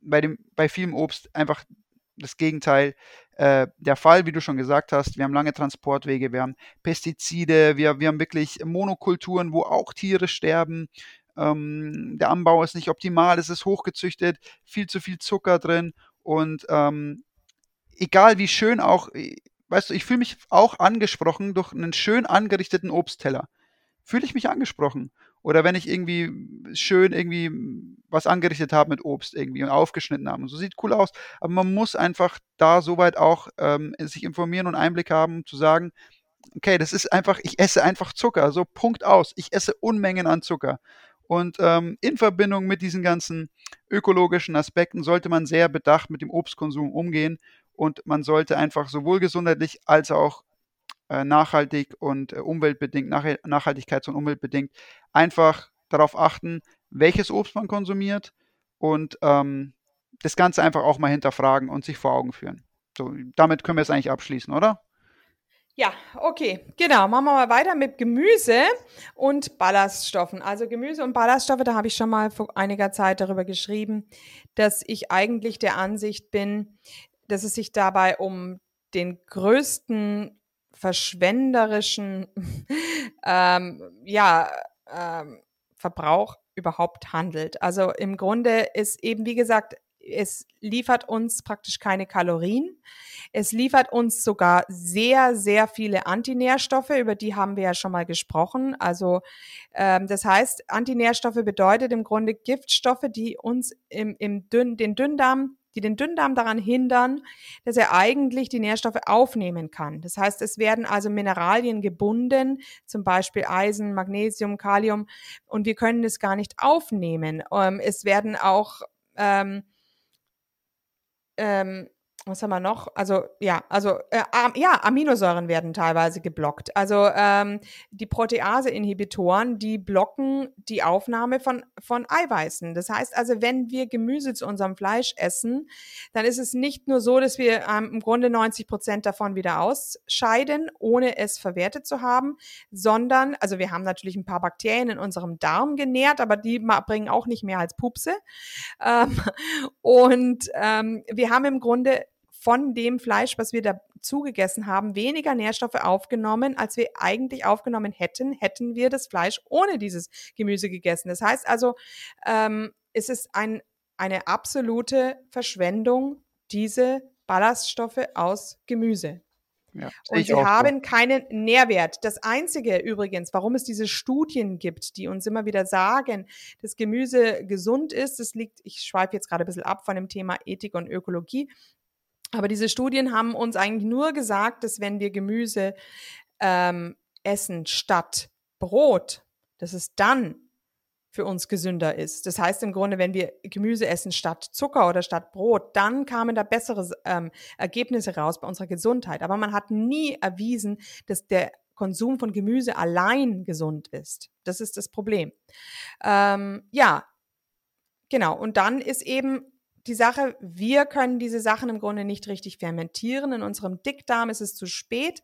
bei, dem, bei vielem Obst einfach das Gegenteil äh, der Fall, wie du schon gesagt hast. Wir haben lange Transportwege, wir haben Pestizide, wir, wir haben wirklich Monokulturen, wo auch Tiere sterben. Ähm, der Anbau ist nicht optimal, es ist hochgezüchtet, viel zu viel Zucker drin und ähm, egal wie schön auch, äh, weißt du, ich fühle mich auch angesprochen durch einen schön angerichteten Obstteller. Fühle ich mich angesprochen. Oder wenn ich irgendwie schön irgendwie was angerichtet habe mit Obst irgendwie und aufgeschnitten habe. So sieht cool aus. Aber man muss einfach da soweit auch ähm, sich informieren und Einblick haben, um zu sagen, okay, das ist einfach, ich esse einfach Zucker. So Punkt aus. Ich esse Unmengen an Zucker. Und ähm, in Verbindung mit diesen ganzen ökologischen Aspekten sollte man sehr bedacht mit dem Obstkonsum umgehen und man sollte einfach sowohl gesundheitlich als auch äh, nachhaltig und äh, umweltbedingt, nach, nachhaltigkeits- und umweltbedingt einfach darauf achten, welches Obst man konsumiert und ähm, das Ganze einfach auch mal hinterfragen und sich vor Augen führen. So, damit können wir es eigentlich abschließen, oder? Ja, okay, genau. Machen wir mal weiter mit Gemüse und Ballaststoffen. Also Gemüse und Ballaststoffe, da habe ich schon mal vor einiger Zeit darüber geschrieben, dass ich eigentlich der Ansicht bin, dass es sich dabei um den größten verschwenderischen *laughs* ähm, ja, ähm, Verbrauch überhaupt handelt. Also im Grunde ist eben, wie gesagt, es liefert uns praktisch keine Kalorien. Es liefert uns sogar sehr, sehr viele Antinährstoffe, über die haben wir ja schon mal gesprochen. Also ähm, das heißt, Antinährstoffe bedeutet im Grunde Giftstoffe, die uns im, im Dünn, den Dünndarm die den Dünndarm daran hindern, dass er eigentlich die Nährstoffe aufnehmen kann. Das heißt, es werden also Mineralien gebunden, zum Beispiel Eisen, Magnesium, Kalium, und wir können es gar nicht aufnehmen. Ähm, es werden auch ähm, ähm, was haben wir noch? Also ja, also äh, ja, Aminosäuren werden teilweise geblockt. Also ähm, die Protease-Inhibitoren, die blocken die Aufnahme von, von Eiweißen. Das heißt also, wenn wir Gemüse zu unserem Fleisch essen, dann ist es nicht nur so, dass wir ähm, im Grunde 90 Prozent davon wieder ausscheiden, ohne es verwertet zu haben, sondern, also wir haben natürlich ein paar Bakterien in unserem Darm genährt, aber die bringen auch nicht mehr als Pupse. Ähm, *laughs* und ähm, wir haben im Grunde von dem Fleisch, was wir dazu gegessen haben, weniger Nährstoffe aufgenommen, als wir eigentlich aufgenommen hätten, hätten wir das Fleisch ohne dieses Gemüse gegessen. Das heißt also, ähm, es ist ein, eine absolute Verschwendung, diese Ballaststoffe aus Gemüse. Ja, und sie haben so. keinen Nährwert. Das Einzige übrigens, warum es diese Studien gibt, die uns immer wieder sagen, dass Gemüse gesund ist, das liegt, ich schweife jetzt gerade ein bisschen ab von dem Thema Ethik und Ökologie, aber diese Studien haben uns eigentlich nur gesagt, dass wenn wir Gemüse ähm, essen statt Brot, dass es dann für uns gesünder ist. Das heißt im Grunde, wenn wir Gemüse essen statt Zucker oder statt Brot, dann kamen da bessere ähm, Ergebnisse raus bei unserer Gesundheit. Aber man hat nie erwiesen, dass der Konsum von Gemüse allein gesund ist. Das ist das Problem. Ähm, ja, genau. Und dann ist eben die Sache, wir können diese Sachen im Grunde nicht richtig fermentieren. In unserem Dickdarm ist es zu spät.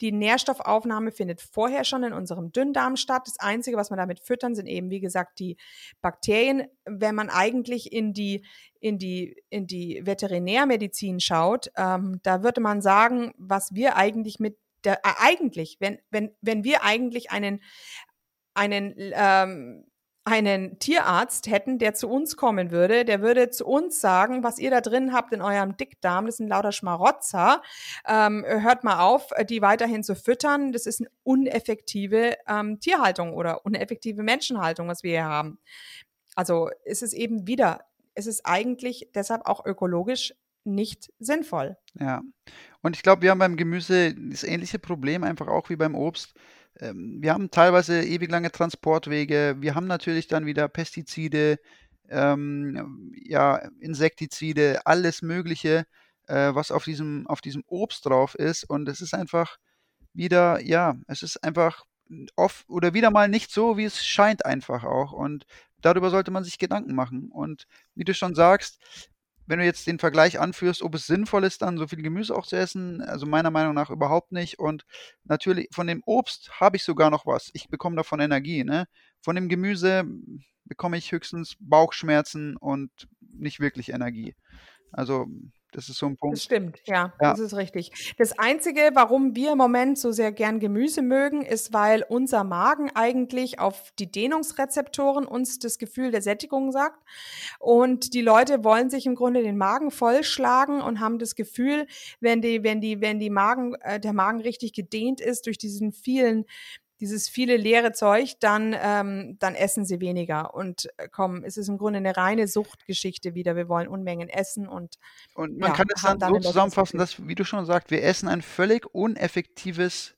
Die Nährstoffaufnahme findet vorher schon in unserem Dünndarm statt. Das Einzige, was wir damit füttern, sind eben, wie gesagt, die Bakterien. Wenn man eigentlich in die, in die, in die Veterinärmedizin schaut, ähm, da würde man sagen, was wir eigentlich mit der, äh, eigentlich, wenn, wenn, wenn wir eigentlich einen, einen ähm, einen Tierarzt hätten, der zu uns kommen würde, der würde zu uns sagen, was ihr da drin habt in eurem Dickdarm, das sind lauter Schmarotzer, ähm, hört mal auf, die weiterhin zu füttern, das ist eine uneffektive ähm, Tierhaltung oder uneffektive Menschenhaltung, was wir hier haben. Also ist es eben wieder, es ist eigentlich deshalb auch ökologisch nicht sinnvoll. Ja, und ich glaube, wir haben beim Gemüse das ähnliche Problem einfach auch wie beim Obst wir haben teilweise ewig lange Transportwege. Wir haben natürlich dann wieder Pestizide, ähm, ja, Insektizide, alles Mögliche, äh, was auf diesem, auf diesem Obst drauf ist. Und es ist einfach wieder, ja, es ist einfach oft oder wieder mal nicht so, wie es scheint einfach auch. Und darüber sollte man sich Gedanken machen. Und wie du schon sagst, wenn du jetzt den Vergleich anführst, ob es sinnvoll ist, dann so viel Gemüse auch zu essen, also meiner Meinung nach überhaupt nicht. Und natürlich von dem Obst habe ich sogar noch was. Ich bekomme davon Energie. Ne? Von dem Gemüse bekomme ich höchstens Bauchschmerzen und nicht wirklich Energie. Also das ist so ein Punkt. Das stimmt, ja, ja, das ist richtig. Das Einzige, warum wir im Moment so sehr gern Gemüse mögen, ist, weil unser Magen eigentlich auf die Dehnungsrezeptoren uns das Gefühl der Sättigung sagt. Und die Leute wollen sich im Grunde den Magen vollschlagen und haben das Gefühl, wenn die, wenn die, wenn die Magen, äh, der Magen richtig gedehnt ist durch diesen vielen dieses viele leere Zeug, dann, ähm, dann essen sie weniger. Und äh, komm, es ist im Grunde eine reine Suchtgeschichte wieder. Wir wollen Unmengen essen und. Und man ja, kann es dann, dann so zusammenfassen, dass, wie du schon sagst, wir essen ein völlig uneffektives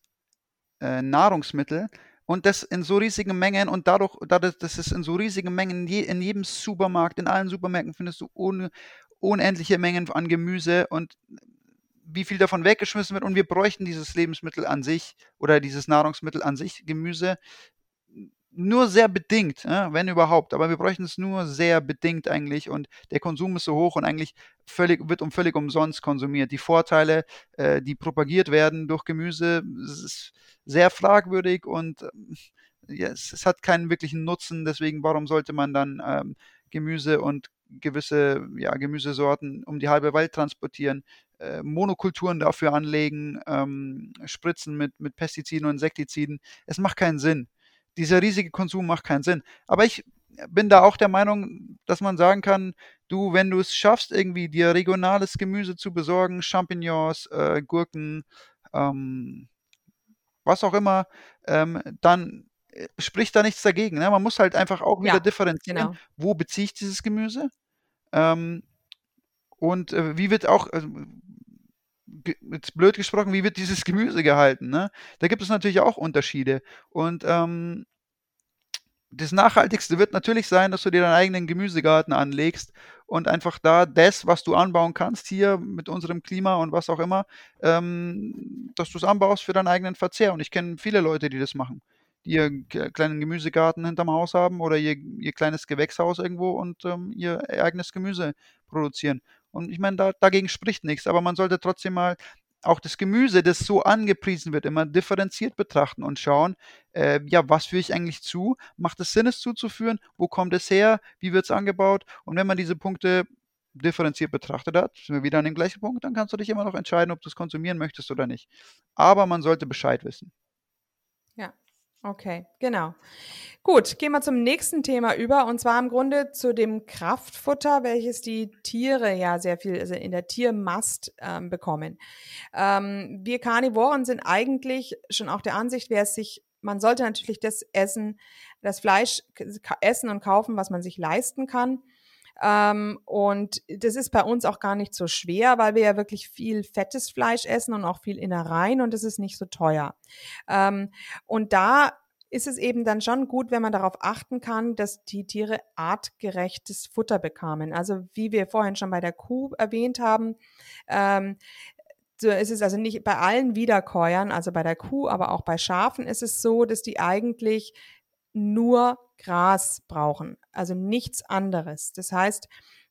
äh, Nahrungsmittel und das in so riesigen Mengen und dadurch, dadurch dass es in so riesigen Mengen je, in jedem Supermarkt, in allen Supermärkten findest du un, unendliche Mengen an Gemüse und wie viel davon weggeschmissen wird. Und wir bräuchten dieses Lebensmittel an sich oder dieses Nahrungsmittel an sich, Gemüse, nur sehr bedingt, wenn überhaupt, aber wir bräuchten es nur sehr bedingt eigentlich. Und der Konsum ist so hoch und eigentlich völlig, wird um völlig umsonst konsumiert. Die Vorteile, äh, die propagiert werden durch Gemüse, ist sehr fragwürdig und es, hat keinen wirklichen Nutzen, deswegen warum sollte man dann ähm, Gemüse und gewisse ja, Gemüsesorten um die halbe Welt transportieren, äh, Monokulturen dafür anlegen, ähm, spritzen mit, mit Pestiziden und Insektiziden. Es macht keinen Sinn. Dieser riesige Konsum macht keinen Sinn. Aber ich bin da auch der Meinung, dass man sagen kann, du, wenn du es schaffst, irgendwie dir regionales Gemüse zu besorgen, Champignons, äh, Gurken, ähm, was auch immer, ähm, dann spricht da nichts dagegen. Ne? Man muss halt einfach auch wieder ja, differenzieren, genau. wo beziehe ich dieses Gemüse ähm, und äh, wie wird auch, also, jetzt blöd gesprochen, wie wird dieses Gemüse gehalten? Ne? Da gibt es natürlich auch Unterschiede. Und ähm, das Nachhaltigste wird natürlich sein, dass du dir deinen eigenen Gemüsegarten anlegst und einfach da das, was du anbauen kannst, hier mit unserem Klima und was auch immer, ähm, dass du es anbaust für deinen eigenen Verzehr. Und ich kenne viele Leute, die das machen die ihren kleinen Gemüsegarten hinterm Haus haben oder ihr, ihr kleines Gewächshaus irgendwo und ähm, ihr eigenes Gemüse produzieren. Und ich meine, da, dagegen spricht nichts, aber man sollte trotzdem mal auch das Gemüse, das so angepriesen wird, immer differenziert betrachten und schauen, äh, ja, was führe ich eigentlich zu? Macht es Sinn, es zuzuführen? Wo kommt es her? Wie wird es angebaut? Und wenn man diese Punkte differenziert betrachtet hat, sind wir wieder an dem gleichen Punkt, dann kannst du dich immer noch entscheiden, ob du es konsumieren möchtest oder nicht. Aber man sollte Bescheid wissen. Okay, genau. Gut, gehen wir zum nächsten Thema über und zwar im Grunde zu dem Kraftfutter, welches die Tiere ja sehr viel also in der Tiermast ähm, bekommen. Ähm, wir Karnivoren sind eigentlich schon auch der Ansicht, wer es sich, man sollte natürlich das Essen, das Fleisch essen und kaufen, was man sich leisten kann. Ähm, und das ist bei uns auch gar nicht so schwer, weil wir ja wirklich viel fettes Fleisch essen und auch viel Innereien und das ist nicht so teuer. Ähm, und da ist es eben dann schon gut, wenn man darauf achten kann, dass die Tiere artgerechtes Futter bekamen. Also wie wir vorhin schon bei der Kuh erwähnt haben, ähm, so ist es also nicht bei allen Wiederkäuern, also bei der Kuh, aber auch bei Schafen ist es so, dass die eigentlich nur Gras brauchen, also nichts anderes. Das heißt,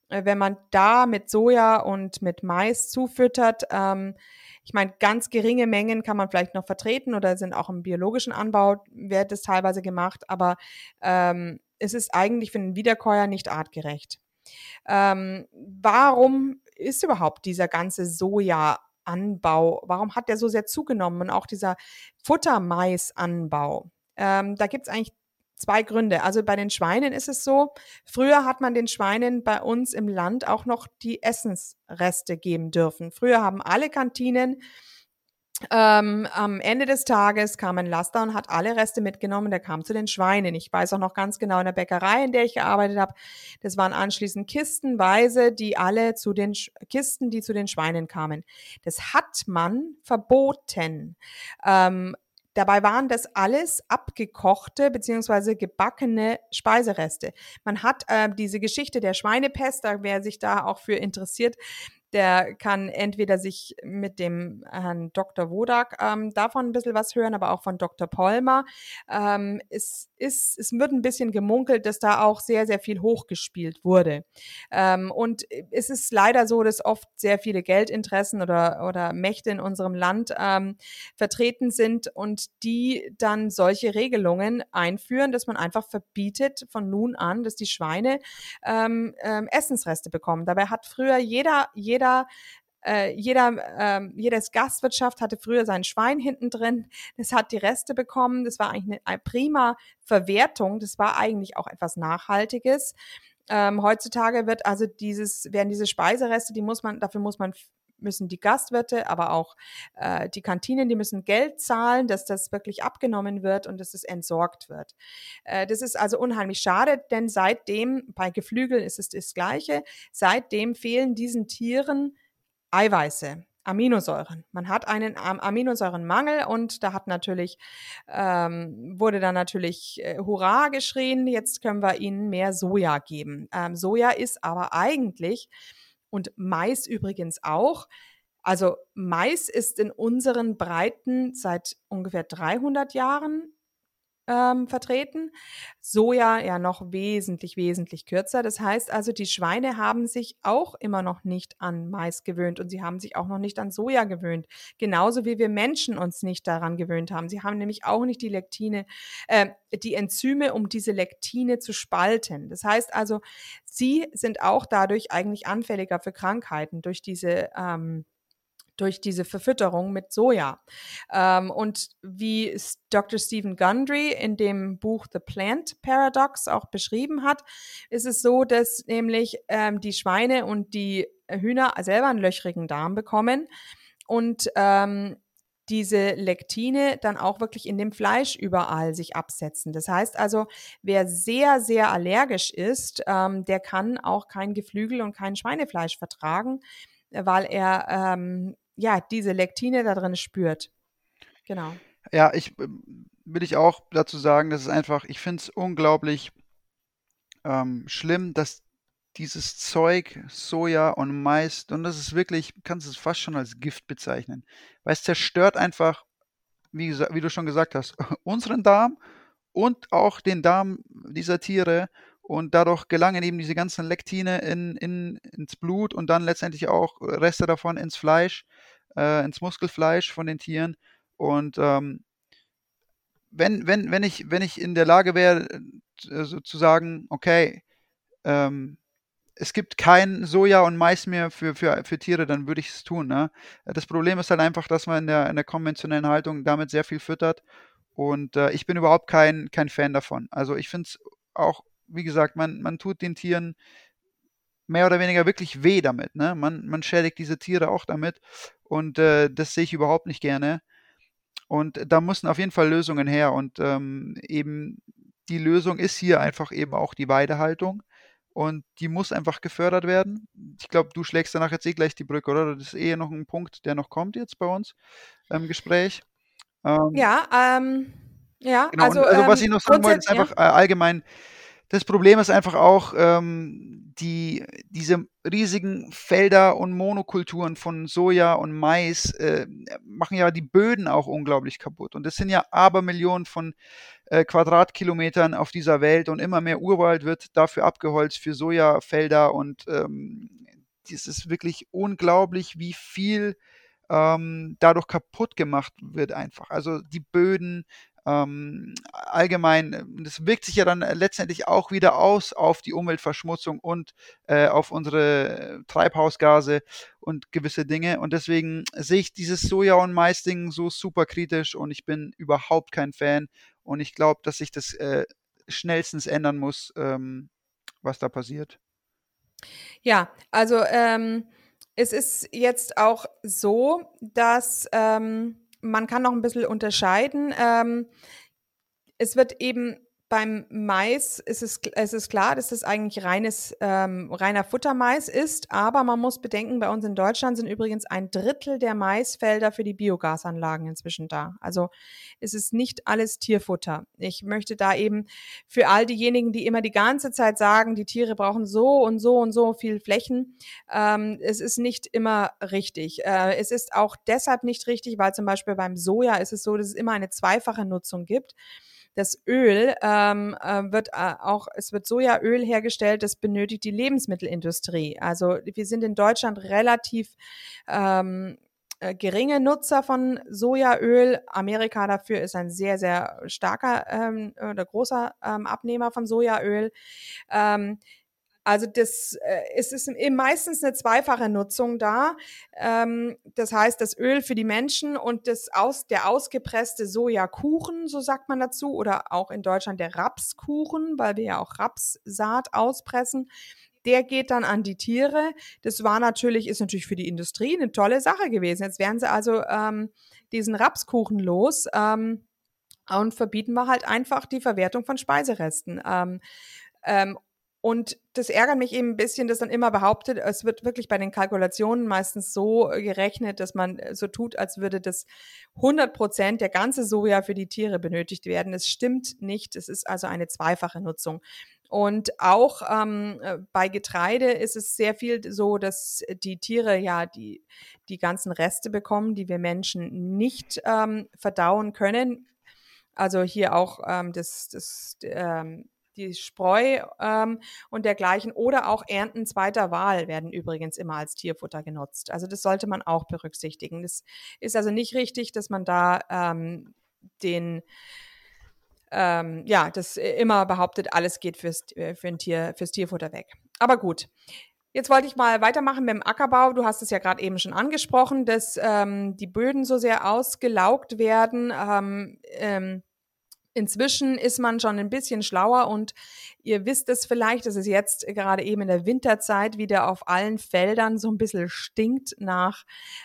äh, wenn man da mit Soja und mit Mais zufüttert, ähm, ich meine, ganz geringe Mengen kann man vielleicht noch vertreten oder sind auch im biologischen Anbau, wird es teilweise gemacht, aber ähm, es ist eigentlich für den Wiederkäuer nicht artgerecht. Ähm, warum ist überhaupt dieser ganze Soja-Anbau, warum hat der so sehr zugenommen und auch dieser Futtermaisanbau? Ähm, da gibt es eigentlich zwei Gründe. Also bei den Schweinen ist es so, früher hat man den Schweinen bei uns im Land auch noch die Essensreste geben dürfen. Früher haben alle Kantinen ähm, am Ende des Tages kam ein Laster und hat alle Reste mitgenommen. Der kam zu den Schweinen. Ich weiß auch noch ganz genau in der Bäckerei, in der ich gearbeitet habe. Das waren anschließend Kistenweise, die alle zu den Sch Kisten, die zu den Schweinen kamen. Das hat man verboten. Ähm, Dabei waren das alles abgekochte bzw. gebackene Speisereste. Man hat äh, diese Geschichte der Schweinepest, da wer sich da auch für interessiert, der kann entweder sich mit dem Herrn Dr. Wodak ähm, davon ein bisschen was hören, aber auch von Dr. Polmer. Ähm, es, ist, es wird ein bisschen gemunkelt, dass da auch sehr, sehr viel hochgespielt wurde. Ähm, und es ist leider so, dass oft sehr viele Geldinteressen oder, oder Mächte in unserem Land ähm, vertreten sind und die dann solche Regelungen einführen, dass man einfach verbietet von nun an, dass die Schweine ähm, ähm, Essensreste bekommen. Dabei hat früher jeder, jeder äh, jeder, ähm, jedes Gastwirtschaft hatte früher sein Schwein hinten drin. Das hat die Reste bekommen. Das war eigentlich eine, eine prima Verwertung. Das war eigentlich auch etwas Nachhaltiges. Ähm, heutzutage wird also dieses, werden diese Speisereste, die muss man, dafür muss man müssen die Gastwirte, aber auch äh, die Kantinen, die müssen Geld zahlen, dass das wirklich abgenommen wird und dass es entsorgt wird. Äh, das ist also unheimlich schade, denn seitdem, bei Geflügeln ist es das Gleiche, seitdem fehlen diesen Tieren Eiweiße. Aminosäuren. Man hat einen Aminosäurenmangel und da hat natürlich, ähm, wurde dann natürlich äh, Hurra geschrien, jetzt können wir ihnen mehr Soja geben. Ähm, Soja ist aber eigentlich und Mais übrigens auch. Also Mais ist in unseren Breiten seit ungefähr 300 Jahren ähm, vertreten. Soja ja noch wesentlich, wesentlich kürzer. Das heißt also, die Schweine haben sich auch immer noch nicht an Mais gewöhnt und sie haben sich auch noch nicht an Soja gewöhnt. Genauso wie wir Menschen uns nicht daran gewöhnt haben. Sie haben nämlich auch nicht die Lektine, äh, die Enzyme, um diese Lektine zu spalten. Das heißt also, sie sind auch dadurch eigentlich anfälliger für Krankheiten durch diese ähm, durch diese Verfütterung mit Soja. Ähm, und wie Dr. Stephen Gundry in dem Buch The Plant Paradox auch beschrieben hat, ist es so, dass nämlich ähm, die Schweine und die Hühner selber einen löchrigen Darm bekommen und ähm, diese Lektine dann auch wirklich in dem Fleisch überall sich absetzen. Das heißt also, wer sehr, sehr allergisch ist, ähm, der kann auch kein Geflügel und kein Schweinefleisch vertragen, weil er ähm, ja, diese Lektine da drin spürt. Genau. Ja, ich äh, will ich auch dazu sagen, dass es einfach, ich finde es unglaublich ähm, schlimm, dass dieses Zeug, Soja und Mais, und das ist wirklich, kannst es fast schon als Gift bezeichnen, weil es zerstört einfach, wie, wie du schon gesagt hast, *laughs* unseren Darm und auch den Darm dieser Tiere und dadurch gelangen eben diese ganzen Lektine in, in, ins Blut und dann letztendlich auch Reste davon ins Fleisch, äh, ins Muskelfleisch von den Tieren. Und ähm, wenn, wenn, wenn, ich, wenn ich in der Lage wäre, äh, so zu sagen, okay, ähm, es gibt kein Soja und Mais mehr für, für, für Tiere, dann würde ich es tun. Ne? Das Problem ist halt einfach, dass man in der, in der konventionellen Haltung damit sehr viel füttert. Und äh, ich bin überhaupt kein, kein Fan davon. Also ich finde es auch wie gesagt, man, man tut den Tieren mehr oder weniger wirklich weh damit. Ne? Man, man schädigt diese Tiere auch damit. Und äh, das sehe ich überhaupt nicht gerne. Und da müssen auf jeden Fall Lösungen her. Und ähm, eben die Lösung ist hier einfach eben auch die Weidehaltung. Und die muss einfach gefördert werden. Ich glaube, du schlägst danach jetzt eh gleich die Brücke, oder? Das ist eh noch ein Punkt, der noch kommt jetzt bei uns im Gespräch. Ähm, ja, ähm, ja, genau. also, also was ähm, ich noch sagen wollte, ist einfach ja. Äh, allgemein, das Problem ist einfach auch, ähm, die, diese riesigen Felder und Monokulturen von Soja und Mais äh, machen ja die Böden auch unglaublich kaputt. Und es sind ja Abermillionen von äh, Quadratkilometern auf dieser Welt und immer mehr Urwald wird dafür abgeholzt für Sojafelder und ähm, es ist wirklich unglaublich, wie viel ähm, dadurch kaputt gemacht wird einfach. Also die Böden, ähm, allgemein, äh, das wirkt sich ja dann äh, letztendlich auch wieder aus auf die Umweltverschmutzung und äh, auf unsere Treibhausgase und gewisse Dinge. Und deswegen sehe ich dieses Soja- und Mais-Ding so super kritisch und ich bin überhaupt kein Fan. Und ich glaube, dass sich das äh, schnellstens ändern muss, ähm, was da passiert. Ja, also ähm, es ist jetzt auch so, dass ähm, man kann noch ein bisschen unterscheiden. Ähm, es wird eben beim Mais ist es, es ist klar, dass das eigentlich reines, ähm, reiner Futtermais ist, aber man muss bedenken, bei uns in Deutschland sind übrigens ein Drittel der Maisfelder für die Biogasanlagen inzwischen da. Also es ist nicht alles Tierfutter. Ich möchte da eben für all diejenigen, die immer die ganze Zeit sagen, die Tiere brauchen so und so und so viel Flächen, ähm, es ist nicht immer richtig. Äh, es ist auch deshalb nicht richtig, weil zum Beispiel beim Soja ist es so, dass es immer eine zweifache Nutzung gibt. Das Öl ähm, äh, wird äh, auch, es wird Sojaöl hergestellt, das benötigt die Lebensmittelindustrie. Also wir sind in Deutschland relativ ähm, äh, geringe Nutzer von Sojaöl. Amerika dafür ist ein sehr, sehr starker ähm, oder großer ähm, Abnehmer von Sojaöl. Ähm, also das äh, es ist meistens eine zweifache Nutzung da. Ähm, das heißt, das Öl für die Menschen und das aus, der ausgepresste Sojakuchen, so sagt man dazu, oder auch in Deutschland der Rapskuchen, weil wir ja auch Rapssaat auspressen. Der geht dann an die Tiere. Das war natürlich, ist natürlich für die Industrie eine tolle Sache gewesen. Jetzt werden sie also ähm, diesen Rapskuchen los. Ähm, und verbieten wir halt einfach die Verwertung von Speiseresten. Ähm, ähm, und das ärgert mich eben ein bisschen, dass dann immer behauptet, es wird wirklich bei den Kalkulationen meistens so gerechnet, dass man so tut, als würde das 100 Prozent der ganze Soja für die Tiere benötigt werden. Es stimmt nicht. Es ist also eine zweifache Nutzung. Und auch ähm, äh, bei Getreide ist es sehr viel so, dass die Tiere ja die, die ganzen Reste bekommen, die wir Menschen nicht ähm, verdauen können. Also hier auch ähm, das, das ähm, die Spreu ähm, und dergleichen oder auch Ernten zweiter Wahl werden übrigens immer als Tierfutter genutzt. Also das sollte man auch berücksichtigen. Das ist also nicht richtig, dass man da ähm, den ähm, ja, das immer behauptet, alles geht fürs, äh, für ein Tier, fürs Tierfutter weg. Aber gut. Jetzt wollte ich mal weitermachen mit dem Ackerbau. Du hast es ja gerade eben schon angesprochen, dass ähm, die Böden so sehr ausgelaugt werden. Ähm, ähm, Inzwischen ist man schon ein bisschen schlauer und ihr wisst es vielleicht, dass es jetzt gerade eben in der Winterzeit wieder auf allen Feldern so ein bisschen stinkt nach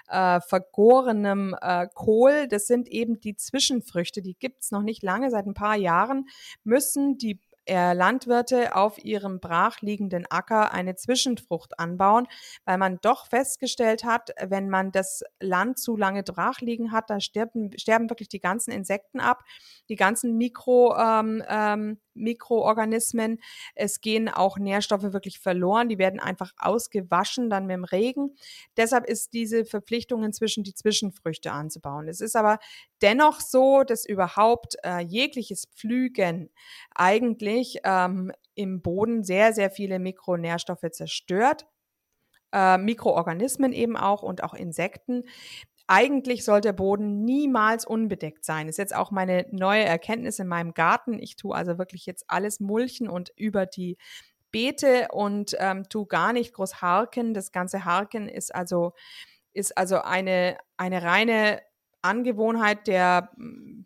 äh, vergorenem äh, Kohl. Das sind eben die Zwischenfrüchte, die gibt's noch nicht lange, seit ein paar Jahren müssen die Landwirte auf ihrem brachliegenden Acker eine Zwischenfrucht anbauen, weil man doch festgestellt hat, wenn man das Land zu lange brach liegen hat, da sterben, sterben wirklich die ganzen Insekten ab, die ganzen Mikro, ähm, ähm, Mikroorganismen. Es gehen auch Nährstoffe wirklich verloren. Die werden einfach ausgewaschen dann mit dem Regen. Deshalb ist diese Verpflichtung inzwischen die Zwischenfrüchte anzubauen. Es ist aber dennoch so, dass überhaupt äh, jegliches Pflügen eigentlich ähm, im Boden sehr, sehr viele Mikronährstoffe zerstört. Äh, Mikroorganismen eben auch und auch Insekten. Eigentlich soll der Boden niemals unbedeckt sein. Das ist jetzt auch meine neue Erkenntnis in meinem Garten. Ich tue also wirklich jetzt alles mulchen und über die Beete und ähm, tu gar nicht groß harken. Das ganze Harken ist also ist also eine eine reine Angewohnheit der,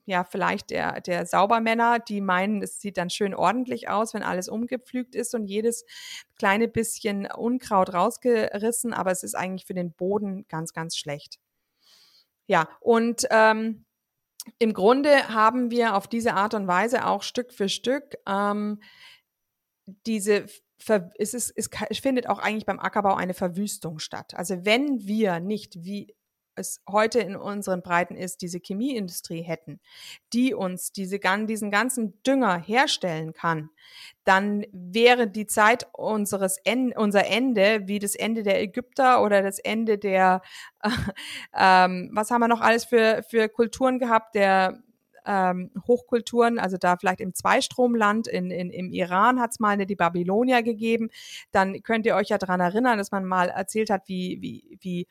ja, vielleicht der, der Saubermänner, die meinen, es sieht dann schön ordentlich aus, wenn alles umgepflügt ist und jedes kleine bisschen Unkraut rausgerissen, aber es ist eigentlich für den Boden ganz, ganz schlecht. Ja, und ähm, im Grunde haben wir auf diese Art und Weise auch Stück für Stück ähm, diese es, ist, es findet auch eigentlich beim Ackerbau eine Verwüstung statt. Also wenn wir nicht wie es heute in unseren Breiten ist, diese Chemieindustrie hätten, die uns diese, diesen ganzen Dünger herstellen kann, dann wäre die Zeit unseres unser Ende wie das Ende der Ägypter oder das Ende der, äh, *laughs* ähm, was haben wir noch alles für, für Kulturen gehabt, der ähm, Hochkulturen, also da vielleicht im Zweistromland, in, in, im Iran hat es mal eine die Babylonier gegeben. Dann könnt ihr euch ja daran erinnern, dass man mal erzählt hat, wie, wie, wie,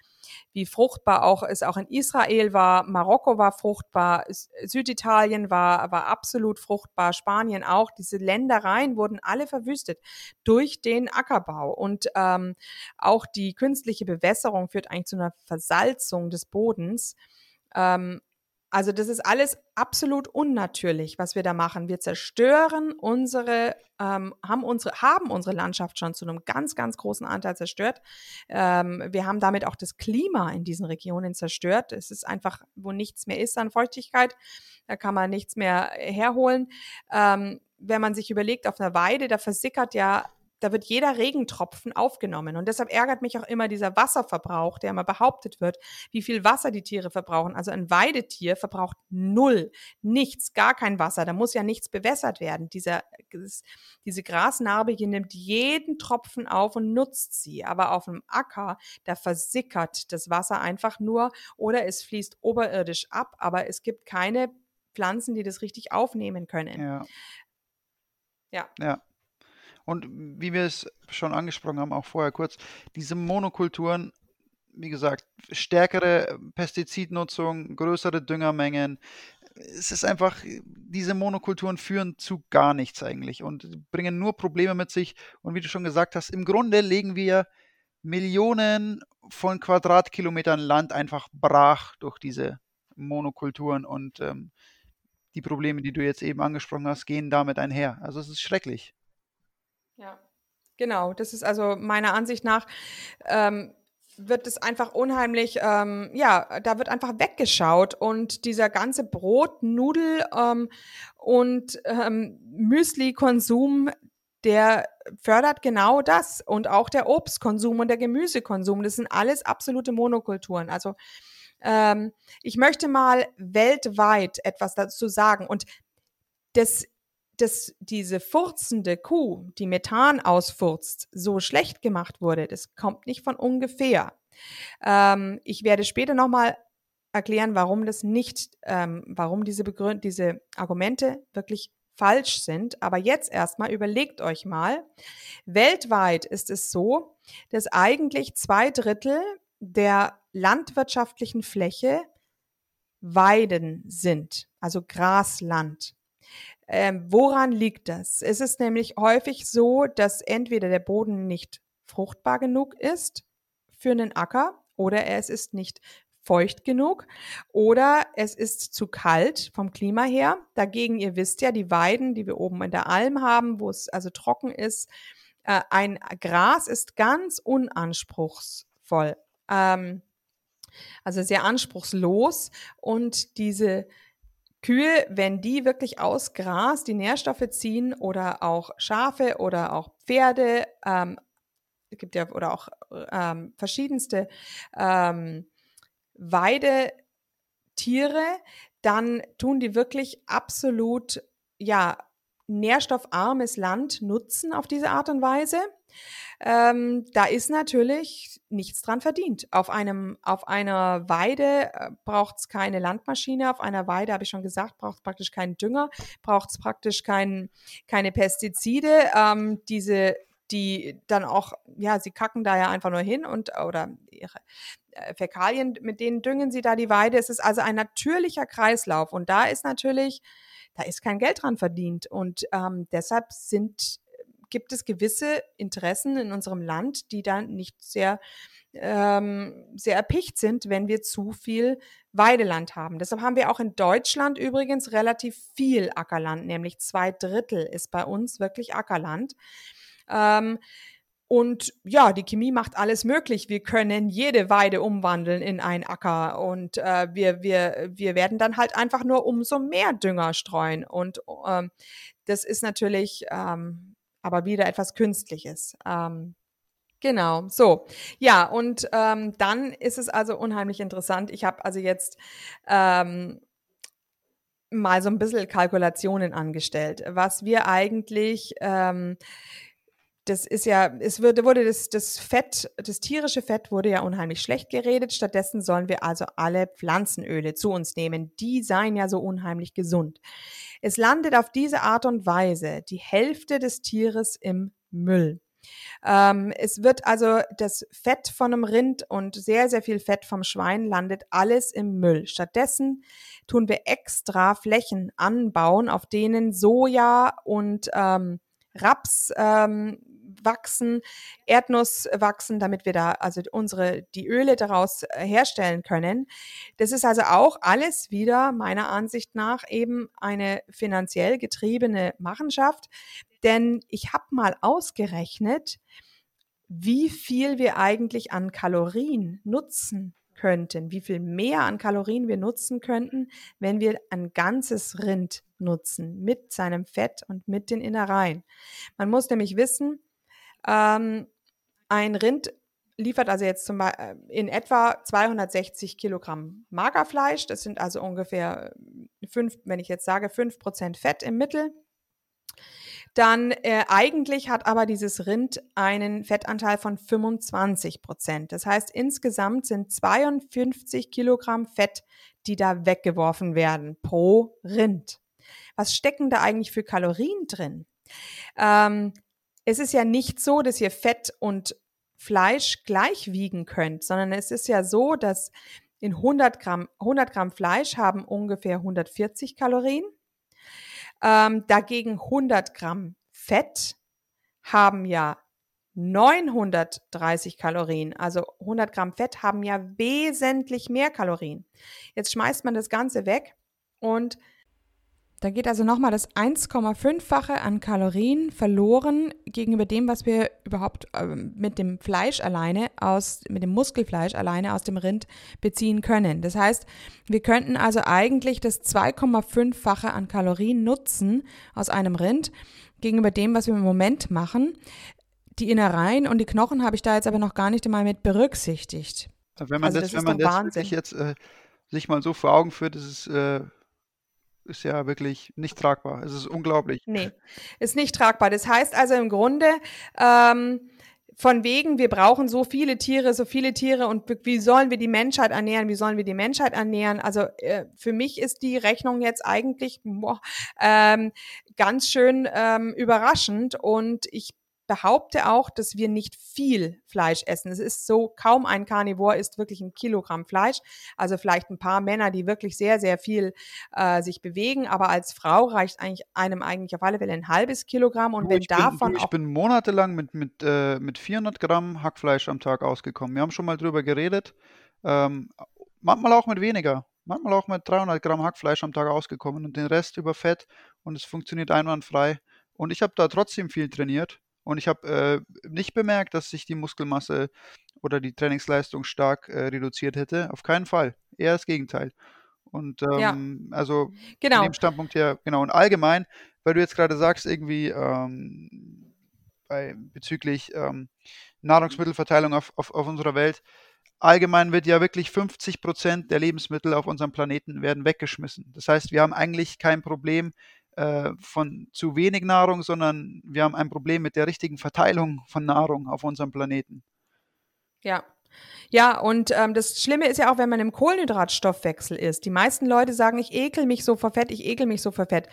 wie fruchtbar auch es auch in Israel war. Marokko war fruchtbar, Süditalien war, war absolut fruchtbar, Spanien auch. Diese Ländereien wurden alle verwüstet durch den Ackerbau. Und ähm, auch die künstliche Bewässerung führt eigentlich zu einer Versalzung des Bodens. Ähm, also das ist alles absolut unnatürlich, was wir da machen. Wir zerstören unsere, ähm, haben unsere, haben unsere Landschaft schon zu einem ganz, ganz großen Anteil zerstört. Ähm, wir haben damit auch das Klima in diesen Regionen zerstört. Es ist einfach, wo nichts mehr ist an Feuchtigkeit, da kann man nichts mehr herholen. Ähm, wenn man sich überlegt, auf einer Weide, da versickert ja da wird jeder Regentropfen aufgenommen. Und deshalb ärgert mich auch immer dieser Wasserverbrauch, der immer behauptet wird, wie viel Wasser die Tiere verbrauchen. Also ein Weidetier verbraucht null, nichts, gar kein Wasser. Da muss ja nichts bewässert werden. Dieser, diese Grasnarbe hier nimmt jeden Tropfen auf und nutzt sie. Aber auf einem Acker, da versickert das Wasser einfach nur oder es fließt oberirdisch ab, aber es gibt keine Pflanzen, die das richtig aufnehmen können. Ja. Ja. Ja. Und wie wir es schon angesprochen haben, auch vorher kurz, diese Monokulturen, wie gesagt, stärkere Pestizidnutzung, größere Düngermengen. Es ist einfach, diese Monokulturen führen zu gar nichts eigentlich und bringen nur Probleme mit sich. Und wie du schon gesagt hast, im Grunde legen wir Millionen von Quadratkilometern Land einfach brach durch diese Monokulturen und ähm, die Probleme, die du jetzt eben angesprochen hast, gehen damit einher. Also es ist schrecklich. Ja, genau. Das ist also meiner Ansicht nach ähm, wird es einfach unheimlich, ähm, ja, da wird einfach weggeschaut und dieser ganze Brot, Nudel ähm, und ähm, Müsli-Konsum, der fördert genau das und auch der Obstkonsum und der Gemüsekonsum. Das sind alles absolute Monokulturen. Also ähm, ich möchte mal weltweit etwas dazu sagen und das dass diese furzende Kuh, die Methan ausfurzt, so schlecht gemacht wurde, das kommt nicht von ungefähr. Ähm, ich werde später nochmal erklären, warum das nicht, ähm, warum diese, Begründ diese Argumente wirklich falsch sind. Aber jetzt erstmal überlegt euch mal, weltweit ist es so, dass eigentlich zwei Drittel der landwirtschaftlichen Fläche Weiden sind, also Grasland. Ähm, woran liegt das? Es ist nämlich häufig so, dass entweder der Boden nicht fruchtbar genug ist für einen Acker oder es ist nicht feucht genug oder es ist zu kalt vom Klima her. Dagegen, ihr wisst ja, die Weiden, die wir oben in der Alm haben, wo es also trocken ist, äh, ein Gras ist ganz unanspruchsvoll. Ähm, also sehr anspruchslos und diese Kühe, wenn die wirklich aus Gras die Nährstoffe ziehen oder auch Schafe oder auch Pferde, ähm, gibt ja oder auch ähm, verschiedenste ähm, Weidetiere, dann tun die wirklich absolut ja nährstoffarmes Land nutzen auf diese Art und Weise. Ähm, da ist natürlich nichts dran verdient. Auf, einem, auf einer Weide äh, braucht es keine Landmaschine. Auf einer Weide, habe ich schon gesagt, braucht es praktisch keinen Dünger, braucht es praktisch kein, keine Pestizide. Ähm, diese die dann auch, ja, sie kacken da ja einfach nur hin und oder ihre äh, Fäkalien, mit denen düngen sie da die Weide. Es ist also ein natürlicher Kreislauf und da ist natürlich, da ist kein Geld dran verdient und ähm, deshalb sind gibt es gewisse Interessen in unserem Land, die dann nicht sehr ähm, sehr erpicht sind, wenn wir zu viel Weideland haben. Deshalb haben wir auch in Deutschland übrigens relativ viel Ackerland, nämlich zwei Drittel ist bei uns wirklich Ackerland. Ähm, und ja, die Chemie macht alles möglich. Wir können jede Weide umwandeln in einen Acker und äh, wir, wir, wir werden dann halt einfach nur umso mehr Dünger streuen. Und ähm, das ist natürlich ähm, aber wieder etwas Künstliches. Ähm, Genau, so. Ja, und ähm, dann ist es also unheimlich interessant. Ich habe also jetzt ähm, mal so ein bisschen Kalkulationen angestellt, was wir eigentlich, ähm, das ist ja, es wurde, wurde das, das Fett, das tierische Fett wurde ja unheimlich schlecht geredet. Stattdessen sollen wir also alle Pflanzenöle zu uns nehmen. Die seien ja so unheimlich gesund. Es landet auf diese Art und Weise die Hälfte des Tieres im Müll. Ähm, es wird also das Fett von einem Rind und sehr, sehr viel Fett vom Schwein landet alles im Müll. Stattdessen tun wir extra Flächen anbauen, auf denen Soja und ähm, Raps ähm, wachsen, Erdnuss wachsen, damit wir da also unsere, die Öle daraus äh, herstellen können. Das ist also auch alles wieder meiner Ansicht nach eben eine finanziell getriebene Machenschaft, denn ich habe mal ausgerechnet, wie viel wir eigentlich an Kalorien nutzen könnten, wie viel mehr an Kalorien wir nutzen könnten, wenn wir ein ganzes Rind nutzen mit seinem Fett und mit den Innereien. Man muss nämlich wissen, ähm, ein Rind liefert also jetzt zum Beispiel äh, in etwa 260 Kilogramm Magerfleisch. Das sind also ungefähr fünf, wenn ich jetzt sage, fünf Prozent Fett im Mittel. Dann äh, eigentlich hat aber dieses Rind einen Fettanteil von 25 Prozent. Das heißt, insgesamt sind 52 Kilogramm Fett, die da weggeworfen werden pro Rind. Was stecken da eigentlich für Kalorien drin? Ähm, es ist ja nicht so, dass ihr Fett und Fleisch gleich wiegen könnt, sondern es ist ja so, dass in 100 Gramm, 100 Gramm Fleisch haben ungefähr 140 Kalorien. Ähm, dagegen 100 Gramm Fett haben ja 930 Kalorien. Also 100 Gramm Fett haben ja wesentlich mehr Kalorien. Jetzt schmeißt man das Ganze weg und da geht also nochmal das 1,5-fache an Kalorien verloren gegenüber dem, was wir überhaupt äh, mit dem Fleisch alleine aus, mit dem Muskelfleisch alleine aus dem Rind beziehen können. Das heißt, wir könnten also eigentlich das 2,5-fache an Kalorien nutzen aus einem Rind gegenüber dem, was wir im Moment machen. Die Innereien und die Knochen habe ich da jetzt aber noch gar nicht einmal mit berücksichtigt. Wenn man also das, das, wenn man das wirklich jetzt äh, sich mal so vor Augen führt, ist es äh, ist ja wirklich nicht tragbar. Es ist unglaublich. Nee, ist nicht tragbar. Das heißt also im Grunde, ähm, von wegen, wir brauchen so viele Tiere, so viele Tiere und wie sollen wir die Menschheit ernähren, wie sollen wir die Menschheit ernähren? Also äh, für mich ist die Rechnung jetzt eigentlich boah, ähm, ganz schön ähm, überraschend und ich behaupte auch, dass wir nicht viel Fleisch essen. Es ist so, kaum ein Karnivor isst wirklich ein Kilogramm Fleisch. Also vielleicht ein paar Männer, die wirklich sehr, sehr viel äh, sich bewegen. Aber als Frau reicht eigentlich einem eigentlich auf alle Fälle ein halbes Kilogramm. Und du, wenn davon bin, du, ich bin monatelang mit, mit, äh, mit 400 Gramm Hackfleisch am Tag ausgekommen. Wir haben schon mal drüber geredet. Ähm, manchmal auch mit weniger. Manchmal auch mit 300 Gramm Hackfleisch am Tag ausgekommen und den Rest über Fett. Und es funktioniert einwandfrei. Und ich habe da trotzdem viel trainiert und ich habe äh, nicht bemerkt, dass sich die Muskelmasse oder die Trainingsleistung stark äh, reduziert hätte. Auf keinen Fall. Eher das Gegenteil. Und ähm, ja. also genau. von dem Standpunkt her, genau. Und allgemein, weil du jetzt gerade sagst, irgendwie ähm, bei, bezüglich ähm, Nahrungsmittelverteilung auf, auf, auf unserer Welt, allgemein wird ja wirklich 50 Prozent der Lebensmittel auf unserem Planeten werden weggeschmissen. Das heißt, wir haben eigentlich kein Problem, äh, von zu wenig Nahrung, sondern wir haben ein Problem mit der richtigen Verteilung von Nahrung auf unserem Planeten. Ja. Ja, und ähm, das Schlimme ist ja auch, wenn man im Kohlenhydratstoffwechsel ist. Die meisten Leute sagen, ich ekel mich so vor Fett, ich ekel mich so vor Fett.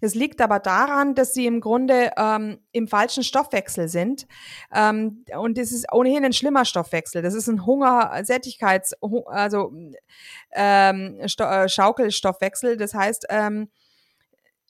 Es liegt aber daran, dass sie im Grunde ähm, im falschen Stoffwechsel sind. Ähm, und es ist ohnehin ein schlimmer Stoffwechsel. Das ist ein Hunger, Sättigkeits, also ähm, äh, Schaukelstoffwechsel. Das heißt, ähm,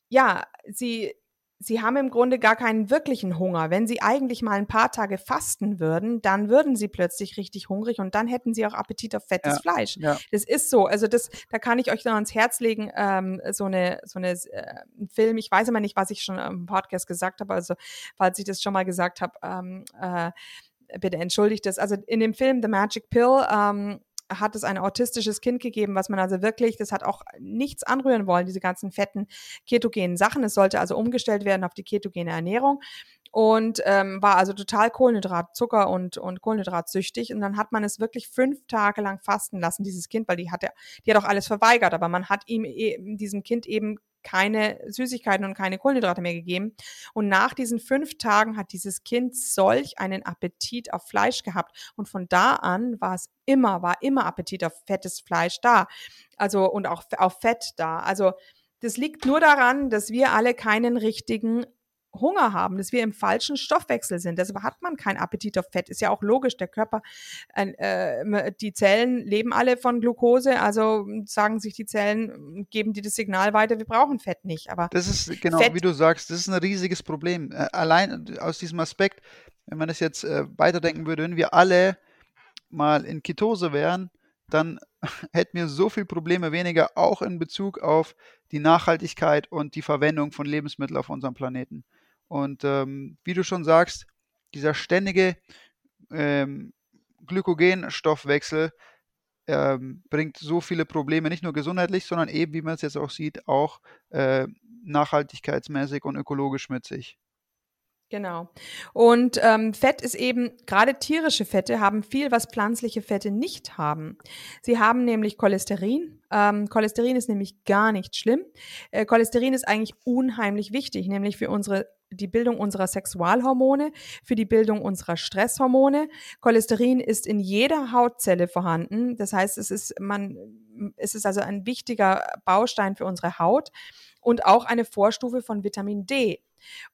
ja, sie, sie haben im Grunde gar keinen wirklichen Hunger. Wenn sie eigentlich mal ein paar Tage fasten würden, dann würden sie plötzlich richtig hungrig und dann hätten sie auch Appetit auf fettes ja, Fleisch. Ja. Das ist so. Also das, da kann ich euch noch ans Herz legen, ähm, so eine, so eine äh, Film. Ich weiß immer nicht, was ich schon im Podcast gesagt habe. Also falls ich das schon mal gesagt habe, ähm, äh, bitte entschuldigt das. Also in dem Film The Magic Pill ähm, hat es ein autistisches Kind gegeben, was man also wirklich, das hat auch nichts anrühren wollen, diese ganzen fetten ketogenen Sachen. Es sollte also umgestellt werden auf die ketogene Ernährung und ähm, war also total Kohlenhydrat, Zucker und, und Kohlenhydratsüchtig. Und dann hat man es wirklich fünf Tage lang fasten lassen, dieses Kind, weil die hat ja, die hat auch alles verweigert, aber man hat ihm e diesem Kind eben keine Süßigkeiten und keine Kohlenhydrate mehr gegeben. Und nach diesen fünf Tagen hat dieses Kind solch einen Appetit auf Fleisch gehabt. Und von da an war es immer, war immer Appetit auf fettes Fleisch da. Also, und auch auf Fett da. Also, das liegt nur daran, dass wir alle keinen richtigen Hunger haben, dass wir im falschen Stoffwechsel sind. Deshalb hat man keinen Appetit auf Fett. Ist ja auch logisch. Der Körper, äh, die Zellen leben alle von Glucose, also sagen sich die Zellen, geben die das Signal weiter, wir brauchen Fett nicht. Aber das ist genau, Fett, wie du sagst, das ist ein riesiges Problem. Äh, allein aus diesem Aspekt, wenn man das jetzt äh, weiterdenken würde, wenn wir alle mal in Ketose wären, dann *laughs* hätten wir so viele Probleme weniger, auch in Bezug auf die Nachhaltigkeit und die Verwendung von Lebensmitteln auf unserem Planeten. Und ähm, wie du schon sagst, dieser ständige ähm, Glykogenstoffwechsel ähm, bringt so viele Probleme, nicht nur gesundheitlich, sondern eben, wie man es jetzt auch sieht, auch äh, nachhaltigkeitsmäßig und ökologisch mit sich. Genau. Und ähm, Fett ist eben, gerade tierische Fette haben viel, was pflanzliche Fette nicht haben. Sie haben nämlich Cholesterin. Ähm, Cholesterin ist nämlich gar nicht schlimm. Äh, Cholesterin ist eigentlich unheimlich wichtig, nämlich für unsere die Bildung unserer Sexualhormone, für die Bildung unserer Stresshormone. Cholesterin ist in jeder Hautzelle vorhanden. Das heißt, es ist, man, es ist also ein wichtiger Baustein für unsere Haut und auch eine Vorstufe von Vitamin D.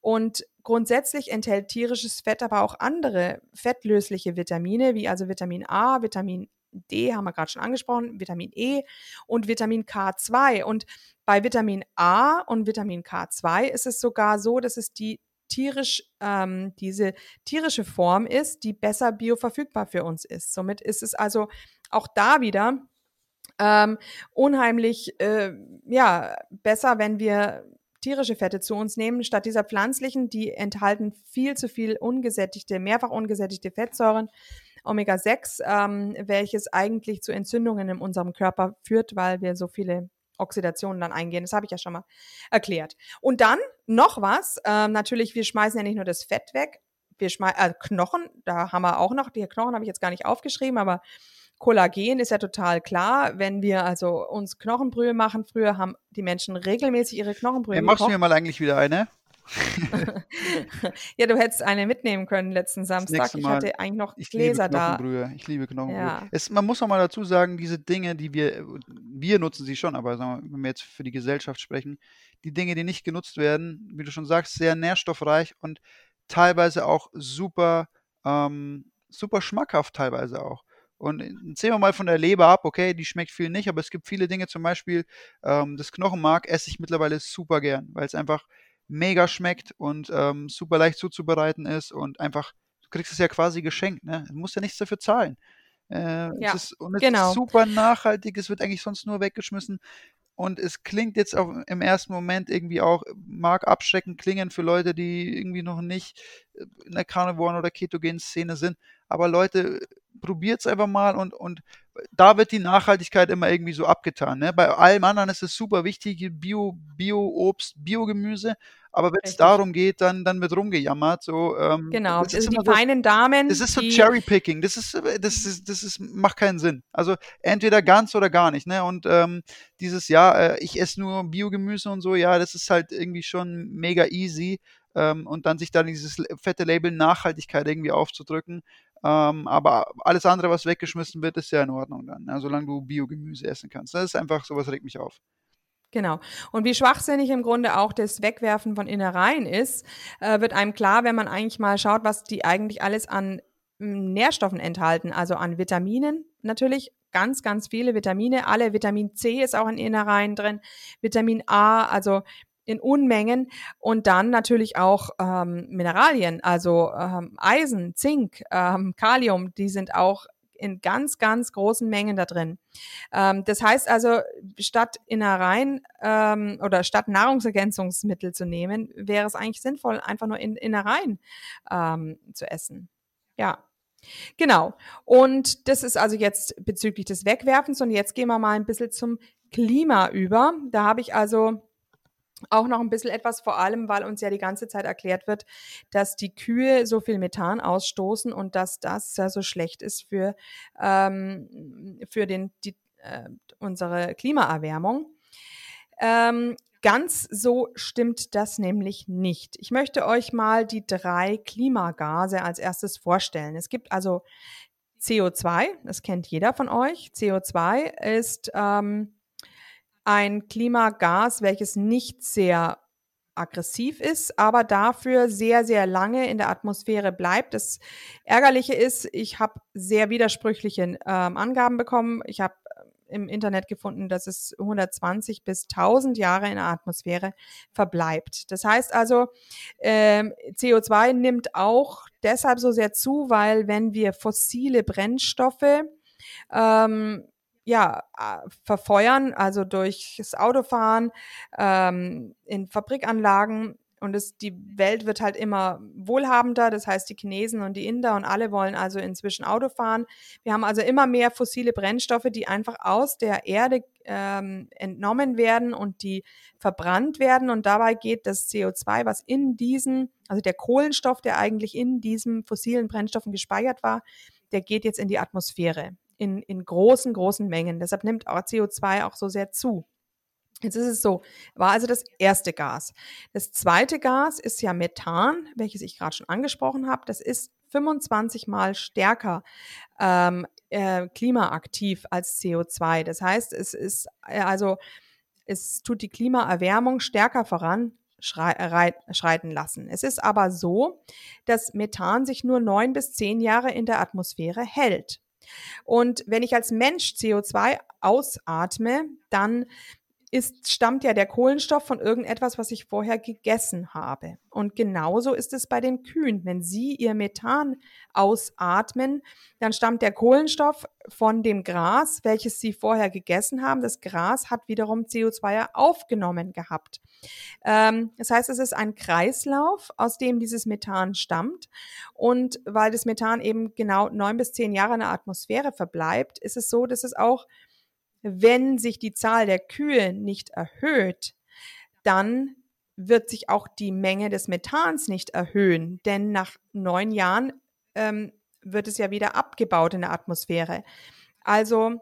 Und grundsätzlich enthält tierisches Fett aber auch andere fettlösliche Vitamine, wie also Vitamin A, Vitamin D haben wir gerade schon angesprochen, Vitamin E und Vitamin K2. Und bei Vitamin A und Vitamin K2 ist es sogar so, dass es die tierisch, ähm, diese tierische Form ist, die besser bioverfügbar für uns ist. Somit ist es also auch da wieder ähm, unheimlich äh, ja, besser, wenn wir tierische Fette zu uns nehmen, statt dieser pflanzlichen, die enthalten viel zu viel ungesättigte, mehrfach ungesättigte Fettsäuren, Omega-6, ähm, welches eigentlich zu Entzündungen in unserem Körper führt, weil wir so viele Oxidationen dann eingehen. Das habe ich ja schon mal erklärt. Und dann noch was. Ähm, natürlich, wir schmeißen ja nicht nur das Fett weg. Wir schmeißen äh, Knochen, da haben wir auch noch, die Knochen habe ich jetzt gar nicht aufgeschrieben, aber Kollagen ist ja total klar. Wenn wir also uns Knochenbrühe machen, früher haben die Menschen regelmäßig ihre Knochenbrühe ja, Machst du mir mal eigentlich wieder eine? *laughs* ja, du hättest eine mitnehmen können letzten Samstag. Ich hatte eigentlich noch ich Gläser da. Ich liebe Knochenbrühe. Ja. Es, man muss auch mal dazu sagen, diese Dinge, die wir, wir nutzen sie schon, aber wir, wenn wir jetzt für die Gesellschaft sprechen, die Dinge, die nicht genutzt werden, wie du schon sagst, sehr nährstoffreich und teilweise auch super, ähm, super schmackhaft teilweise auch. Und sehen wir mal von der Leber ab, okay, die schmeckt viel nicht, aber es gibt viele Dinge, zum Beispiel ähm, das Knochenmark esse ich mittlerweile super gern, weil es einfach mega schmeckt und ähm, super leicht zuzubereiten ist und einfach, du kriegst es ja quasi geschenkt, ne? Du musst ja nichts dafür zahlen. Äh, ja, es ist, und es genau. ist super nachhaltig, es wird eigentlich sonst nur weggeschmissen. Und es klingt jetzt auch im ersten Moment irgendwie auch, mag abschreckend klingen für Leute, die irgendwie noch nicht in der Carnivoren- oder Ketogen-Szene sind. Aber Leute, probiert es einfach mal und, und da wird die Nachhaltigkeit immer irgendwie so abgetan. Ne? Bei allem anderen ist es super wichtig, Bio, Bio-Obst, Biogemüse, aber wenn es darum geht, dann, dann wird rumgejammert. So, ähm, genau, das also die feinen Damen. Das ist so Cherry-Picking, das ist, das ist, das ist, macht keinen Sinn. Also entweder ganz oder gar nicht. Ne? Und ähm, dieses, ja, äh, ich esse nur Biogemüse und so, ja, das ist halt irgendwie schon mega easy. Ähm, und dann sich da dieses fette Label Nachhaltigkeit irgendwie aufzudrücken, ähm, aber alles andere, was weggeschmissen wird, ist ja in Ordnung dann, ne? solange du Biogemüse essen kannst. Das ist einfach, sowas regt mich auf. Genau. Und wie schwachsinnig im Grunde auch das Wegwerfen von Innereien ist, äh, wird einem klar, wenn man eigentlich mal schaut, was die eigentlich alles an hm, Nährstoffen enthalten, also an Vitaminen natürlich, ganz, ganz viele Vitamine. Alle Vitamin C ist auch in Innereien drin, Vitamin A, also in Unmengen und dann natürlich auch ähm, Mineralien, also ähm, Eisen, Zink, ähm, Kalium, die sind auch in ganz, ganz großen Mengen da drin. Ähm, das heißt also, statt Innereien ähm, oder statt Nahrungsergänzungsmittel zu nehmen, wäre es eigentlich sinnvoll, einfach nur in, Innereien ähm, zu essen. Ja. Genau. Und das ist also jetzt bezüglich des Wegwerfens. Und jetzt gehen wir mal ein bisschen zum Klima über. Da habe ich also auch noch ein bisschen etwas, vor allem, weil uns ja die ganze Zeit erklärt wird, dass die Kühe so viel Methan ausstoßen und dass das ja so schlecht ist für, ähm, für den, die, äh, unsere Klimaerwärmung. Ähm, ganz so stimmt das nämlich nicht. Ich möchte euch mal die drei Klimagase als erstes vorstellen. Es gibt also CO2, das kennt jeder von euch. CO2 ist ähm, ein Klimagas, welches nicht sehr aggressiv ist, aber dafür sehr, sehr lange in der Atmosphäre bleibt. Das Ärgerliche ist, ich habe sehr widersprüchliche ähm, Angaben bekommen. Ich habe äh, im Internet gefunden, dass es 120 bis 1000 Jahre in der Atmosphäre verbleibt. Das heißt also, ähm, CO2 nimmt auch deshalb so sehr zu, weil wenn wir fossile Brennstoffe ähm, ja, verfeuern, also durchs Autofahren, ähm, in Fabrikanlagen Und es, die Welt wird halt immer wohlhabender. Das heißt, die Chinesen und die Inder und alle wollen also inzwischen Auto fahren. Wir haben also immer mehr fossile Brennstoffe, die einfach aus der Erde ähm, entnommen werden und die verbrannt werden. Und dabei geht das CO2, was in diesen, also der Kohlenstoff, der eigentlich in diesen fossilen Brennstoffen gespeichert war, der geht jetzt in die Atmosphäre in, in großen, großen Mengen. Deshalb nimmt auch CO2 auch so sehr zu. Jetzt ist es so, war also das erste Gas. Das zweite Gas ist ja Methan, welches ich gerade schon angesprochen habe. Das ist 25 mal stärker ähm, äh, klimaaktiv als CO2. Das heißt, es ist äh, also es tut die Klimaerwärmung stärker voran schreiten lassen. Es ist aber so, dass Methan sich nur neun bis zehn Jahre in der Atmosphäre hält. Und wenn ich als Mensch CO2 ausatme, dann ist, stammt ja der Kohlenstoff von irgendetwas, was ich vorher gegessen habe. Und genauso ist es bei den Kühen. Wenn sie ihr Methan ausatmen, dann stammt der Kohlenstoff von dem Gras, welches sie vorher gegessen haben. Das Gras hat wiederum CO2 aufgenommen gehabt. Ähm, das heißt, es ist ein Kreislauf, aus dem dieses Methan stammt. Und weil das Methan eben genau neun bis zehn Jahre in der Atmosphäre verbleibt, ist es so, dass es auch wenn sich die Zahl der Kühe nicht erhöht, dann wird sich auch die Menge des Methans nicht erhöhen, denn nach neun Jahren ähm, wird es ja wieder abgebaut in der Atmosphäre. Also,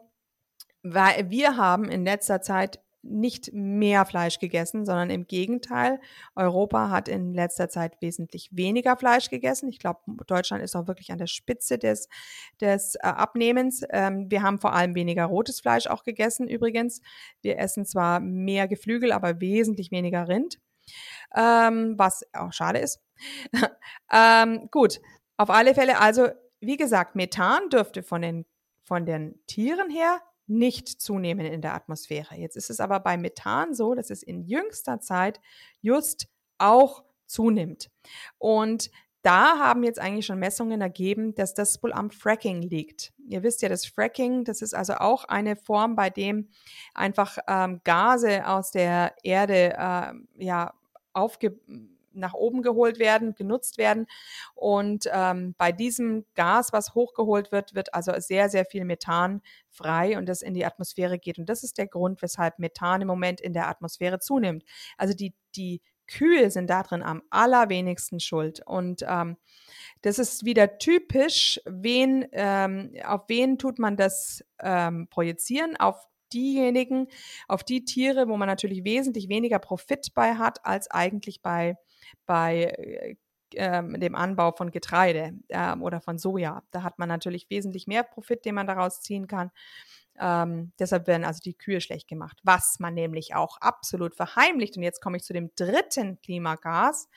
weil wir haben in letzter Zeit nicht mehr Fleisch gegessen, sondern im Gegenteil. Europa hat in letzter Zeit wesentlich weniger Fleisch gegessen. Ich glaube, Deutschland ist auch wirklich an der Spitze des, des äh, Abnehmens. Ähm, wir haben vor allem weniger rotes Fleisch auch gegessen übrigens. Wir essen zwar mehr Geflügel, aber wesentlich weniger Rind, ähm, was auch schade ist. *laughs* ähm, gut, auf alle Fälle also, wie gesagt, Methan dürfte von den, von den Tieren her nicht zunehmen in der Atmosphäre. Jetzt ist es aber bei Methan so, dass es in jüngster Zeit just auch zunimmt. Und da haben jetzt eigentlich schon Messungen ergeben, dass das wohl am Fracking liegt. Ihr wisst ja, das Fracking, das ist also auch eine Form, bei dem einfach ähm, Gase aus der Erde äh, ja aufge nach oben geholt werden, genutzt werden. Und ähm, bei diesem Gas, was hochgeholt wird, wird also sehr, sehr viel Methan frei und das in die Atmosphäre geht. Und das ist der Grund, weshalb Methan im Moment in der Atmosphäre zunimmt. Also die, die Kühe sind da drin am allerwenigsten schuld. Und ähm, das ist wieder typisch, wen, ähm, auf wen tut man das ähm, projizieren? Auf diejenigen, auf die Tiere, wo man natürlich wesentlich weniger Profit bei hat, als eigentlich bei bei äh, ähm, dem Anbau von Getreide ähm, oder von Soja. Da hat man natürlich wesentlich mehr Profit, den man daraus ziehen kann. Ähm, deshalb werden also die Kühe schlecht gemacht. Was man nämlich auch absolut verheimlicht, und jetzt komme ich zu dem dritten Klimagas,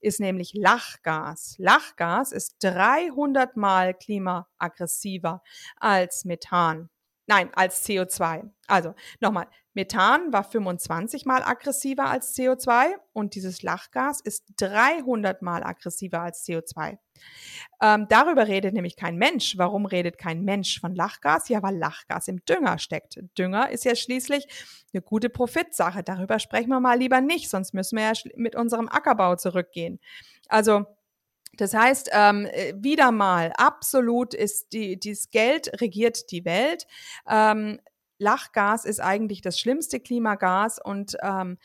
ist nämlich Lachgas. Lachgas ist 300 mal klimaaggressiver als Methan. Nein, als CO2. Also nochmal, Methan war 25 mal aggressiver als CO2 und dieses Lachgas ist 300 mal aggressiver als CO2. Ähm, darüber redet nämlich kein Mensch. Warum redet kein Mensch von Lachgas? Ja, weil Lachgas im Dünger steckt. Dünger ist ja schließlich eine gute Profitsache. Darüber sprechen wir mal lieber nicht, sonst müssen wir ja mit unserem Ackerbau zurückgehen. Also das heißt, ähm, äh, wieder mal, absolut ist die, dieses Geld regiert die Welt. Ähm, Lachgas ist eigentlich das schlimmste Klimagas und ähm,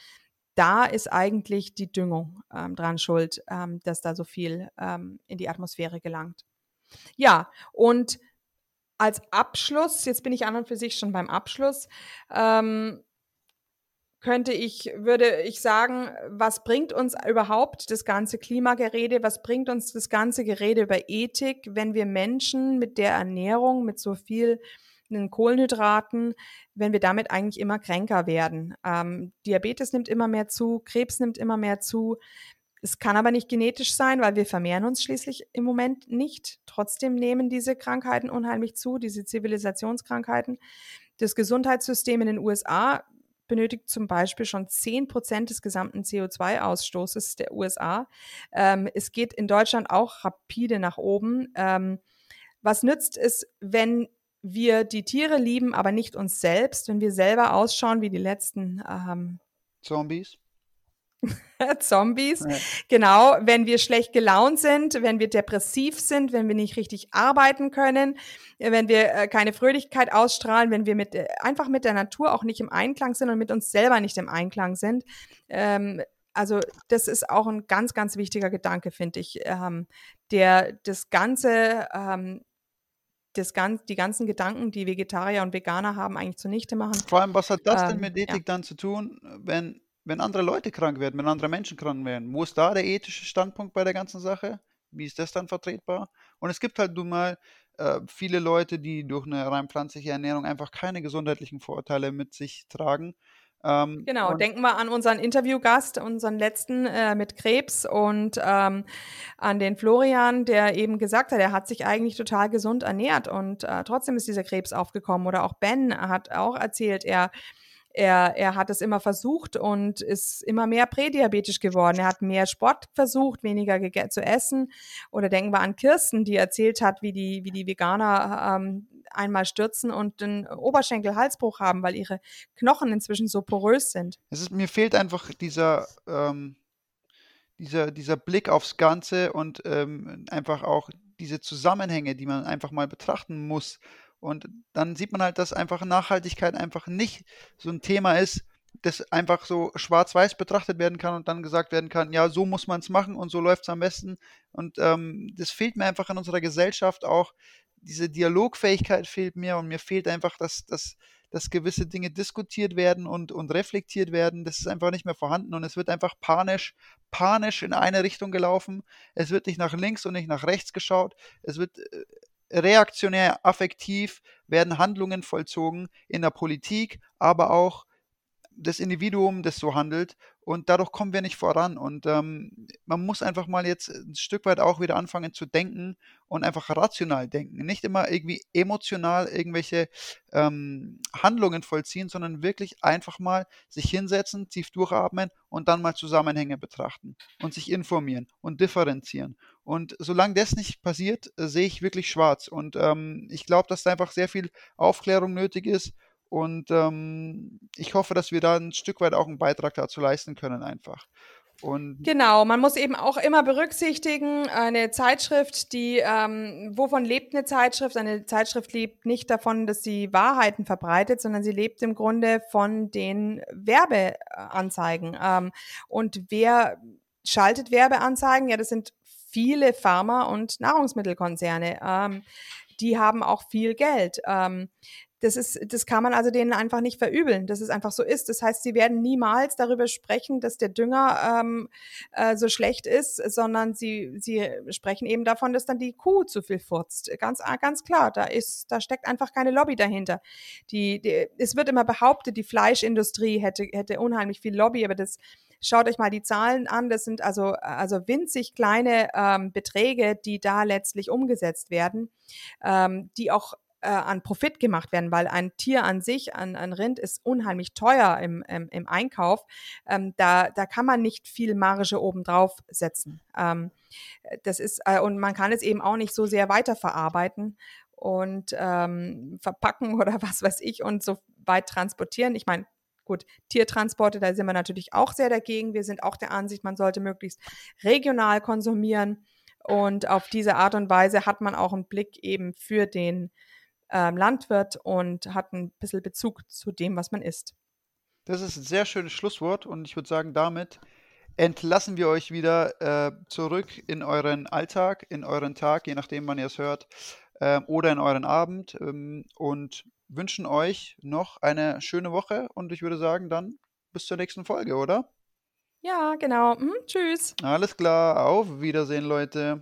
da ist eigentlich die Düngung ähm, dran schuld, ähm, dass da so viel ähm, in die Atmosphäre gelangt. Ja, und als Abschluss, jetzt bin ich an und für sich schon beim Abschluss, ähm, könnte ich, würde ich sagen, was bringt uns überhaupt das ganze Klimagerede, was bringt uns das ganze Gerede über Ethik, wenn wir Menschen mit der Ernährung, mit so viel den Kohlenhydraten, wenn wir damit eigentlich immer kränker werden. Ähm, Diabetes nimmt immer mehr zu, Krebs nimmt immer mehr zu. Es kann aber nicht genetisch sein, weil wir vermehren uns schließlich im Moment nicht. Trotzdem nehmen diese Krankheiten unheimlich zu, diese Zivilisationskrankheiten. Das Gesundheitssystem in den USA benötigt zum Beispiel schon 10 Prozent des gesamten CO2-Ausstoßes der USA. Ähm, es geht in Deutschland auch rapide nach oben. Ähm, was nützt es, wenn wir die Tiere lieben, aber nicht uns selbst, wenn wir selber ausschauen wie die letzten ähm, Zombies. *laughs* Zombies. Ja. Genau, wenn wir schlecht gelaunt sind, wenn wir depressiv sind, wenn wir nicht richtig arbeiten können, wenn wir äh, keine Fröhlichkeit ausstrahlen, wenn wir mit, äh, einfach mit der Natur auch nicht im Einklang sind und mit uns selber nicht im Einklang sind. Ähm, also das ist auch ein ganz, ganz wichtiger Gedanke, finde ich, ähm, der das Ganze ähm, das ganz, die ganzen Gedanken, die Vegetarier und Veganer haben, eigentlich zunichte machen. Vor allem, was hat das ähm, denn mit Ethik ja. dann zu tun, wenn, wenn andere Leute krank werden, wenn andere Menschen krank werden? Wo ist da der ethische Standpunkt bei der ganzen Sache? Wie ist das dann vertretbar? Und es gibt halt nun mal äh, viele Leute, die durch eine rein pflanzliche Ernährung einfach keine gesundheitlichen Vorteile mit sich tragen ähm, genau, denken wir an unseren Interviewgast, unseren letzten äh, mit Krebs und ähm, an den Florian, der eben gesagt hat, er hat sich eigentlich total gesund ernährt und äh, trotzdem ist dieser Krebs aufgekommen. Oder auch Ben hat auch erzählt, er er, er hat es immer versucht und ist immer mehr prädiabetisch geworden. Er hat mehr Sport versucht, weniger zu essen. Oder denken wir an Kirsten, die erzählt hat, wie die, wie die Veganer ähm, einmal stürzen und einen Oberschenkel-Halsbruch haben, weil ihre Knochen inzwischen so porös sind. Es ist, mir fehlt einfach dieser, ähm, dieser, dieser Blick aufs Ganze und ähm, einfach auch diese Zusammenhänge, die man einfach mal betrachten muss. Und dann sieht man halt, dass einfach Nachhaltigkeit einfach nicht so ein Thema ist, das einfach so schwarz-weiß betrachtet werden kann und dann gesagt werden kann, ja, so muss man es machen und so läuft es am besten. Und ähm, das fehlt mir einfach in unserer Gesellschaft auch, diese Dialogfähigkeit fehlt mir und mir fehlt einfach, dass, dass, dass gewisse Dinge diskutiert werden und, und reflektiert werden. Das ist einfach nicht mehr vorhanden und es wird einfach panisch, panisch in eine Richtung gelaufen. Es wird nicht nach links und nicht nach rechts geschaut. Es wird äh, reaktionär, affektiv werden Handlungen vollzogen in der Politik, aber auch das Individuum, das so handelt. Und dadurch kommen wir nicht voran. Und ähm, man muss einfach mal jetzt ein Stück weit auch wieder anfangen zu denken und einfach rational denken. Nicht immer irgendwie emotional irgendwelche ähm, Handlungen vollziehen, sondern wirklich einfach mal sich hinsetzen, tief durchatmen und dann mal Zusammenhänge betrachten und sich informieren und differenzieren. Und solange das nicht passiert, äh, sehe ich wirklich schwarz. Und ähm, ich glaube, dass da einfach sehr viel Aufklärung nötig ist und ähm, ich hoffe, dass wir da ein Stück weit auch einen Beitrag dazu leisten können, einfach. Und genau, man muss eben auch immer berücksichtigen, eine Zeitschrift, die, ähm, wovon lebt eine Zeitschrift? Eine Zeitschrift lebt nicht davon, dass sie Wahrheiten verbreitet, sondern sie lebt im Grunde von den Werbeanzeigen. Ähm, und wer schaltet Werbeanzeigen? Ja, das sind viele Pharma- und Nahrungsmittelkonzerne. Ähm, die haben auch viel Geld. Ähm, das ist, das kann man also denen einfach nicht verübeln, dass es einfach so ist. Das heißt, sie werden niemals darüber sprechen, dass der Dünger ähm, äh, so schlecht ist, sondern sie, sie sprechen eben davon, dass dann die Kuh zu viel furzt. Ganz, ganz klar, da ist, da steckt einfach keine Lobby dahinter. Die, die, es wird immer behauptet, die Fleischindustrie hätte, hätte unheimlich viel Lobby, aber das, schaut euch mal die Zahlen an. Das sind also, also winzig kleine ähm, Beträge, die da letztlich umgesetzt werden, ähm, die auch äh, an Profit gemacht werden, weil ein Tier an sich, ein, ein Rind, ist unheimlich teuer im, im, im Einkauf. Ähm, da, da kann man nicht viel Marge obendrauf setzen. Ähm, das ist, äh, und man kann es eben auch nicht so sehr weiterverarbeiten und ähm, verpacken *laughs* oder was weiß ich und so weit transportieren. Ich meine, Gut, Tiertransporte, da sind wir natürlich auch sehr dagegen. Wir sind auch der Ansicht, man sollte möglichst regional konsumieren. Und auf diese Art und Weise hat man auch einen Blick eben für den ähm, Landwirt und hat ein bisschen Bezug zu dem, was man isst. Das ist ein sehr schönes Schlusswort und ich würde sagen, damit entlassen wir euch wieder äh, zurück in euren Alltag, in euren Tag, je nachdem, wann ihr es hört, äh, oder in euren Abend ähm, und wünschen euch noch eine schöne Woche und ich würde sagen, dann bis zur nächsten Folge, oder? Ja, genau. Mhm, tschüss. Alles klar, auf Wiedersehen, Leute.